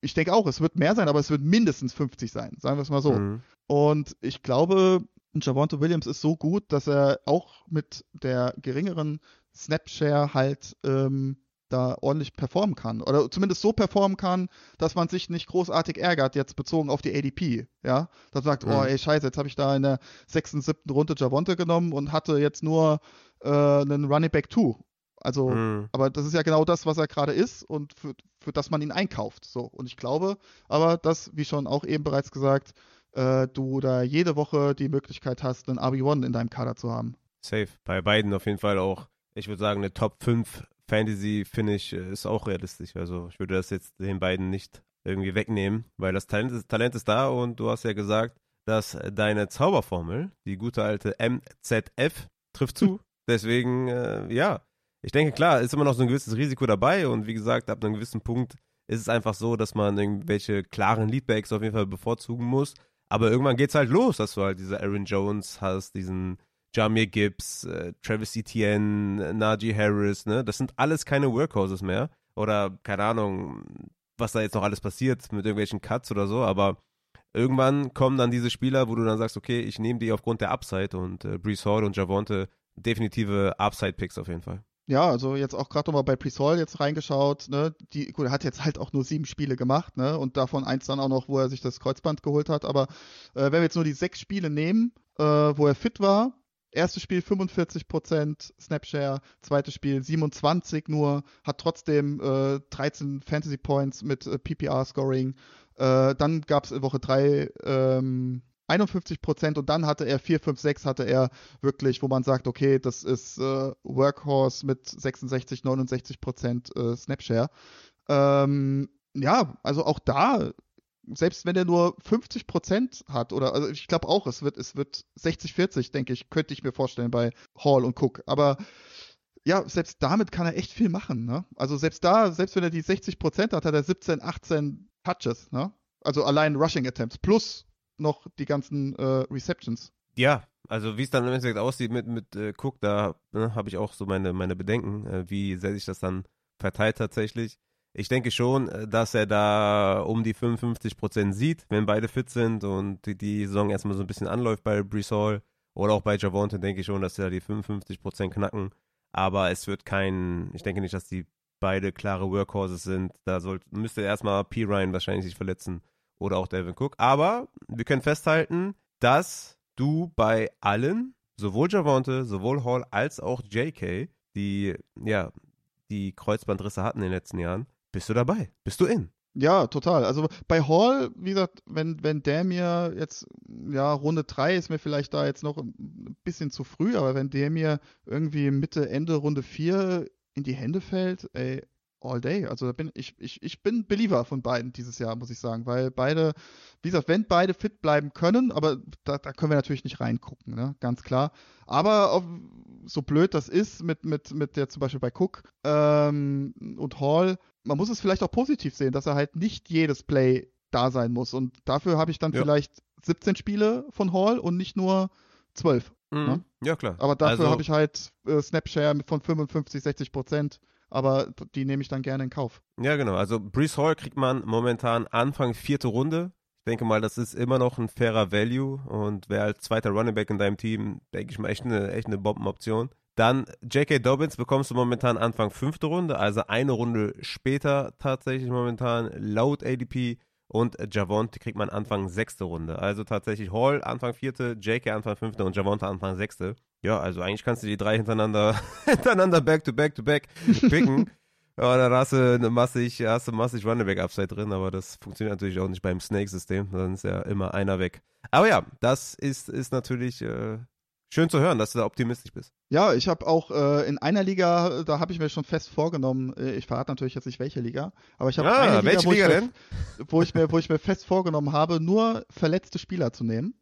ich denke auch, es wird mehr sein, aber es wird mindestens 50 sein, sagen wir es mal so. Mhm. Und ich glaube, Javonte Williams ist so gut, dass er auch mit der geringeren Snapshare halt ähm, da ordentlich performen kann. Oder zumindest so performen kann, dass man sich nicht großartig ärgert, jetzt bezogen auf die ADP. Ja, dass man sagt, Mhm. oh ey, scheiße, jetzt habe ich da in der sechsten, siebten Runde Javonte genommen und hatte jetzt nur äh, einen Running Back 2. Also, Mhm. aber das ist ja genau das, was er gerade ist und für, für das man ihn einkauft. So. Und ich glaube aber, dass, wie schon auch eben bereits gesagt, äh, du da jede Woche die Möglichkeit hast, einen RB1 in deinem Kader zu haben. Safe. Bei beiden auf jeden Fall auch. Ich würde sagen, eine Top 5 Fantasy-Finish äh, ist auch realistisch. Also ich würde das jetzt den beiden nicht irgendwie wegnehmen, weil das Talent ist, Talent ist da und du hast ja gesagt, dass deine Zauberformel, die gute alte MZF, trifft zu. Deswegen, äh, ja, ich denke, klar, ist immer noch so ein gewisses Risiko dabei und wie gesagt, ab einem gewissen Punkt ist es einfach so, dass man irgendwelche klaren Leadbacks auf jeden Fall bevorzugen muss. Aber irgendwann geht's halt los, dass du halt diese Aaron Jones hast, diesen Jamir Gibbs, äh, Travis Etienne, Najee Harris, ne? Das sind alles keine Workhorses mehr. Oder, keine Ahnung, was da jetzt noch alles passiert mit irgendwelchen Cuts oder so, aber irgendwann kommen dann diese Spieler, wo du dann sagst, okay, ich nehme die aufgrund der Upside und äh, Brees Hall und Javonte definitive Upside-Picks auf jeden Fall. Ja, also jetzt auch gerade nochmal bei Prisol jetzt reingeschaut, ne, die, gut, er hat jetzt halt auch nur sieben Spiele gemacht, ne, und davon eins dann auch noch, wo er sich das Kreuzband geholt hat, aber äh, wenn wir jetzt nur die sechs Spiele nehmen, äh, wo er fit war, erstes Spiel 45% Snapshare, zweites Spiel 27 nur, hat trotzdem äh, 13 Fantasy Points mit äh, PPR-Scoring, äh, dann gab es in Woche drei ähm, 51 Prozent und dann hatte er 4, 5, 6 hatte er wirklich, wo man sagt, okay, das ist äh, Workhorse mit 66, 69 Prozent äh, Snapshare. Ähm, ja, also auch da, selbst wenn er nur 50 Prozent hat, oder also ich glaube auch, es wird, es wird 60, 40, denke ich, könnte ich mir vorstellen bei Hall und Cook. Aber ja, selbst damit kann er echt viel machen, ne? Also selbst da, selbst wenn er die 60 Prozent hat, hat er 17, 18 Touches, ne? Also allein Rushing Attempts plus noch die ganzen äh, Receptions. Ja, also wie es dann im Endeffekt aussieht mit, mit äh, Cook, da ne, habe ich auch so meine, meine Bedenken, äh, wie sehr sich das dann verteilt tatsächlich. Ich denke schon, äh, dass er da um die 55% sieht, wenn beide fit sind und die, die Saison erstmal so ein bisschen anläuft bei Brees oder auch bei Javonte, denke ich schon, dass er die 55% knacken. Aber es wird kein, ich denke nicht, dass die beide klare Workhorses sind. Da sollte, müsste erstmal P. Ryan wahrscheinlich sich verletzen oder auch Devin Cook. Aber wir können festhalten, dass du bei allen, sowohl Javonte, sowohl Hall als auch JK, die ja die Kreuzbandrisse hatten in den letzten Jahren, bist du dabei, bist du in. Ja, total. Also bei Hall, wie gesagt, wenn, wenn der mir jetzt, ja, Runde 3 ist mir vielleicht da jetzt noch ein bisschen zu früh, aber wenn der mir irgendwie Mitte, Ende Runde 4 in die Hände fällt, ey, all day. Also da bin ich, ich, ich bin Believer von beiden dieses Jahr, muss ich sagen, weil beide, wie gesagt, wenn beide fit bleiben können, aber da, da können wir natürlich nicht reingucken, ne? ganz klar. Aber auf, so blöd das ist mit, mit, mit der zum Beispiel bei Cook ähm, und Hall, man muss es vielleicht auch positiv sehen, dass er halt nicht jedes Play da sein muss. Und dafür habe ich dann Ja. vielleicht 17 Spiele von Hall und nicht nur 12. Mhm. Ja, klar. Aber dafür Also- habe ich halt äh, Snapshare von 55, 60 Prozent. Aber die nehme ich dann gerne in Kauf. Ja, genau. Also Brees Hall kriegt man momentan Anfang vierte Runde. Ich denke mal, das ist immer noch ein fairer Value und wäre als zweiter Running Back in deinem Team, denke ich mal, echt eine, echt eine Bombenoption. Dann J.K. Dobbins bekommst du momentan Anfang fünfte Runde, also eine Runde später tatsächlich momentan laut ADP und Javonte kriegt man Anfang sechste Runde. Also tatsächlich Hall Anfang vierte, JK Anfang fünfte und Javonte Anfang sechste. Ja, also eigentlich kannst du die drei hintereinander, hintereinander back to back to back picken. Ja, dann hast du eine massig, hast du massig Runnerback Upside drin, aber das funktioniert natürlich auch nicht beim Snake-System. Dann ist ja immer einer weg. Aber ja, das ist, ist natürlich äh, schön zu hören, dass du da optimistisch bist. Ja, ich habe auch äh, in einer Liga, da habe ich mir schon fest vorgenommen, äh, ich verrate natürlich jetzt nicht welche Liga, aber ich habe ah, eine Liga, welche wo, Liga ich denn? Mir, wo ich mir, wo ich mir fest vorgenommen habe, nur verletzte Spieler zu nehmen,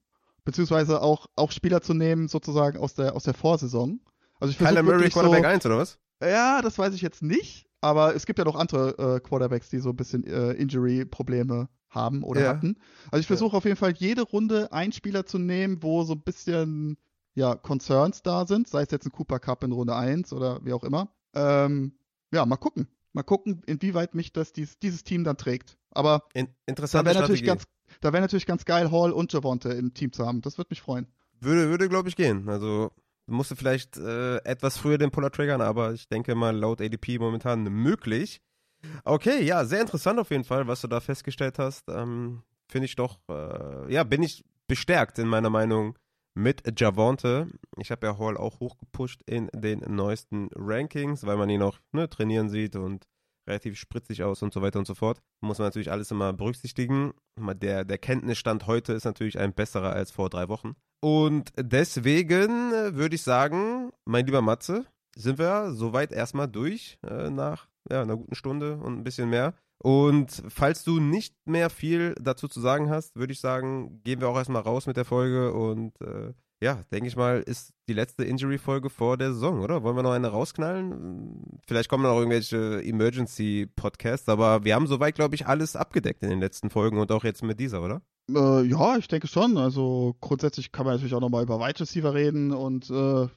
beziehungsweise auch, auch Spieler zu nehmen, sozusagen aus der, aus der Vorsaison. Also ich Kyler Murray Quarterback so, 1 oder was? Ja, das weiß ich jetzt nicht. Aber es gibt ja noch andere äh, Quarterbacks, die so ein bisschen äh, Injury-Probleme haben oder Ja. hatten. Also ich versuche auf jeden Fall jede Runde einen Spieler zu nehmen, wo so ein bisschen ja, Concerns da sind, sei es jetzt ein Cooper Cup in Runde 1 oder wie auch immer. Ähm, ja, mal gucken. Mal gucken, inwieweit mich das dies, dieses Team dann trägt. Aber In, da interessante wäre natürlich ganz, da wäre natürlich ganz geil, Hall und Javonte im Team zu haben. Das würde mich freuen. Würde, würde glaube ich, gehen. Also musste vielleicht äh, etwas früher den Puller triggern, aber ich denke mal laut ADP momentan möglich. Okay, ja, sehr interessant auf jeden Fall, was du da festgestellt hast. Ähm, Finde ich doch, äh, ja, bin ich bestärkt in meiner Meinung mit Javonte. Ich habe ja Hall auch hochgepusht in den neuesten Rankings, weil man ihn auch ne, trainieren sieht und relativ spritzig aus und so weiter und so fort. Muss man natürlich alles immer berücksichtigen. Der, der Kenntnisstand heute ist natürlich ein besserer als vor drei Wochen. Und deswegen äh, würde ich sagen, mein lieber Matze, sind wir soweit erstmal durch äh, nach ja, einer guten Stunde und ein bisschen mehr. Und falls du nicht mehr viel dazu zu sagen hast, würde ich sagen, gehen wir auch erstmal raus mit der Folge und äh, ja, denke ich mal, ist die letzte Injury-Folge vor der Saison, oder? Wollen wir noch eine rausknallen? Vielleicht kommen noch irgendwelche Emergency-Podcasts, aber wir haben soweit, glaube ich, alles abgedeckt in den letzten Folgen und auch jetzt mit dieser, oder? Äh, ja, ich denke schon. Also grundsätzlich kann man natürlich auch nochmal über Wide Receiver reden und äh,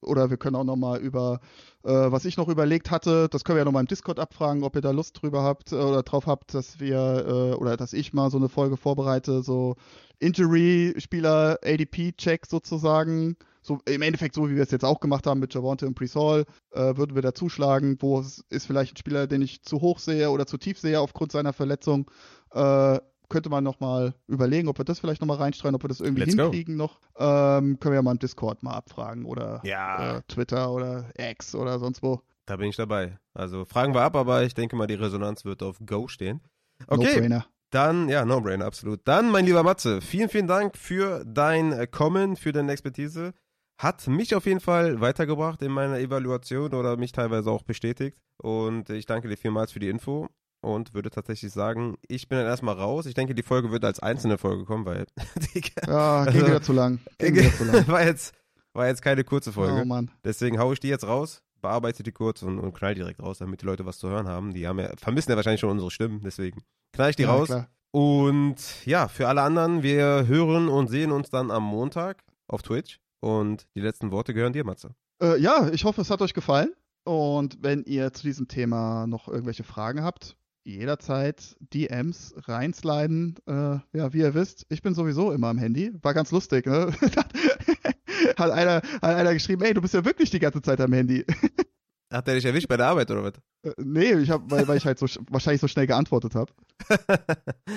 oder wir können auch nochmal über, äh, was ich noch überlegt hatte, das können wir ja nochmal im Discord abfragen, ob ihr da Lust drüber habt äh, oder drauf habt, dass wir äh, oder dass ich mal so eine Folge vorbereite, so Injury-Spieler ADP-Check sozusagen. So im Endeffekt so, wie wir es jetzt auch gemacht haben mit Javonte und Presol, äh, würden wir da zuschlagen, wo ist vielleicht ein Spieler, den ich zu hoch sehe oder zu tief sehe aufgrund seiner Verletzung. Könnte man nochmal überlegen, ob wir das vielleicht nochmal reinstreuen, ob wir das irgendwie Let's go. hinkriegen noch. Ähm, können wir ja mal im Discord mal abfragen oder Ja. äh, Twitter oder X oder sonst wo. Da bin ich dabei. Also fragen wir ab, aber ich denke mal, die Resonanz wird auf Go stehen. Okay, No-brainer. dann, ja, No-Brainer, absolut. Dann, mein lieber Matze, vielen, vielen Dank für dein äh, Kommen, für deine Expertise. Hat mich auf jeden Fall weitergebracht in meiner Evaluation oder mich teilweise auch bestätigt. Und ich danke dir vielmals für die Info und würde tatsächlich sagen, ich bin dann erstmal raus. Ich denke, die Folge wird als einzelne Folge kommen, weil Digga, Ja, ging Also- wieder zu lang. Ging wieder zu lang. war, jetzt, war jetzt keine kurze Folge. Oh Mann. Deswegen haue ich die jetzt raus, bearbeite die kurz und, und knall direkt raus, damit die Leute was zu hören haben. Die haben ja, vermissen ja wahrscheinlich schon unsere Stimmen, deswegen knall ich die Ja, raus. klar. Und ja, für alle anderen, wir hören und sehen uns dann am Montag auf Twitch. Und die letzten Worte gehören dir, Matze. Äh, ja, ich hoffe, es hat euch gefallen. Und wenn ihr zu diesem Thema noch irgendwelche Fragen habt, jederzeit DMs reinsliden. Äh, ja, wie ihr wisst, ich bin sowieso immer am Handy. War ganz lustig, ne? hat, einer, hat einer geschrieben, ey, du bist ja wirklich die ganze Zeit am Handy. Hat der dich erwischt bei der Arbeit oder was? Äh, nee, ich hab, weil, weil ich halt so sch- wahrscheinlich so schnell geantwortet habe.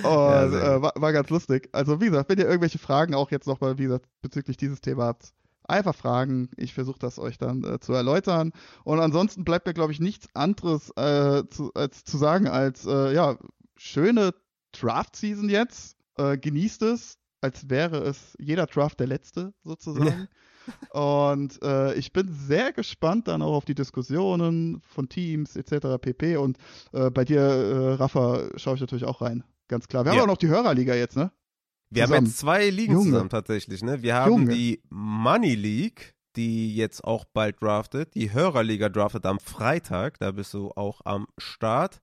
Ja, Und sehr äh, war, war ganz lustig. Also wie gesagt, wenn ihr irgendwelche Fragen auch jetzt nochmal, wie gesagt, bezüglich dieses Thema habt, einfach fragen. Ich versuche das euch dann äh, zu erläutern. Und ansonsten bleibt mir, glaube ich, nichts anderes äh, zu, als, zu sagen als, äh, ja, schöne Draft-Season jetzt. Äh, genießt es, als wäre es jeder Draft der letzte, sozusagen. Und äh, ich bin sehr gespannt dann auch auf die Diskussionen von Teams etc. pp. Und äh, bei dir, äh, Rafa, schaue ich natürlich auch rein. Ganz klar. Wir haben Ja. auch noch die Hörerliga jetzt, ne? Wir haben Zusammen. jetzt zwei Ligen Junge. zusammen tatsächlich, ne? Wir haben Junge. die Money League, die jetzt auch bald draftet. Die Hörerliga draftet am Freitag, da bist du auch am Start.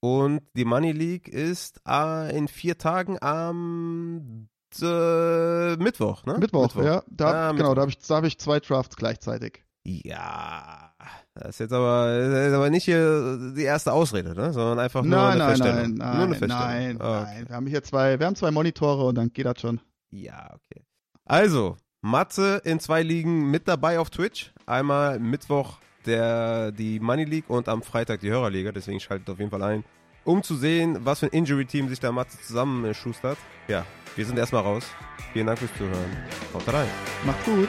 Und die Money League ist äh, in vier Tagen am äh, Mittwoch, ne? Mittwoch, ja. Da, Ah, genau, Mittwoch. da habe ich, da hab ich zwei Drafts gleichzeitig. Ja, das ist jetzt aber, ist aber nicht hier die erste Ausrede, ne? Sondern einfach nur nein, eine nein, Feststellung. nein, nur eine nein, Feststellung. nein, Ah, nein. Wir haben hier zwei, wir haben zwei Monitore und dann geht das schon. Ja, okay. Also, Matze in zwei Ligen mit dabei auf Twitch. Einmal Mittwoch der, die Money League und am Freitag die Hörerliga. Deswegen schaltet auf jeden Fall ein, um zu sehen, was für ein Injury-Team sich da Matze zusammenschustert. Ja, wir sind erstmal raus. Vielen Dank fürs Zuhören. Haut rein. Macht's gut.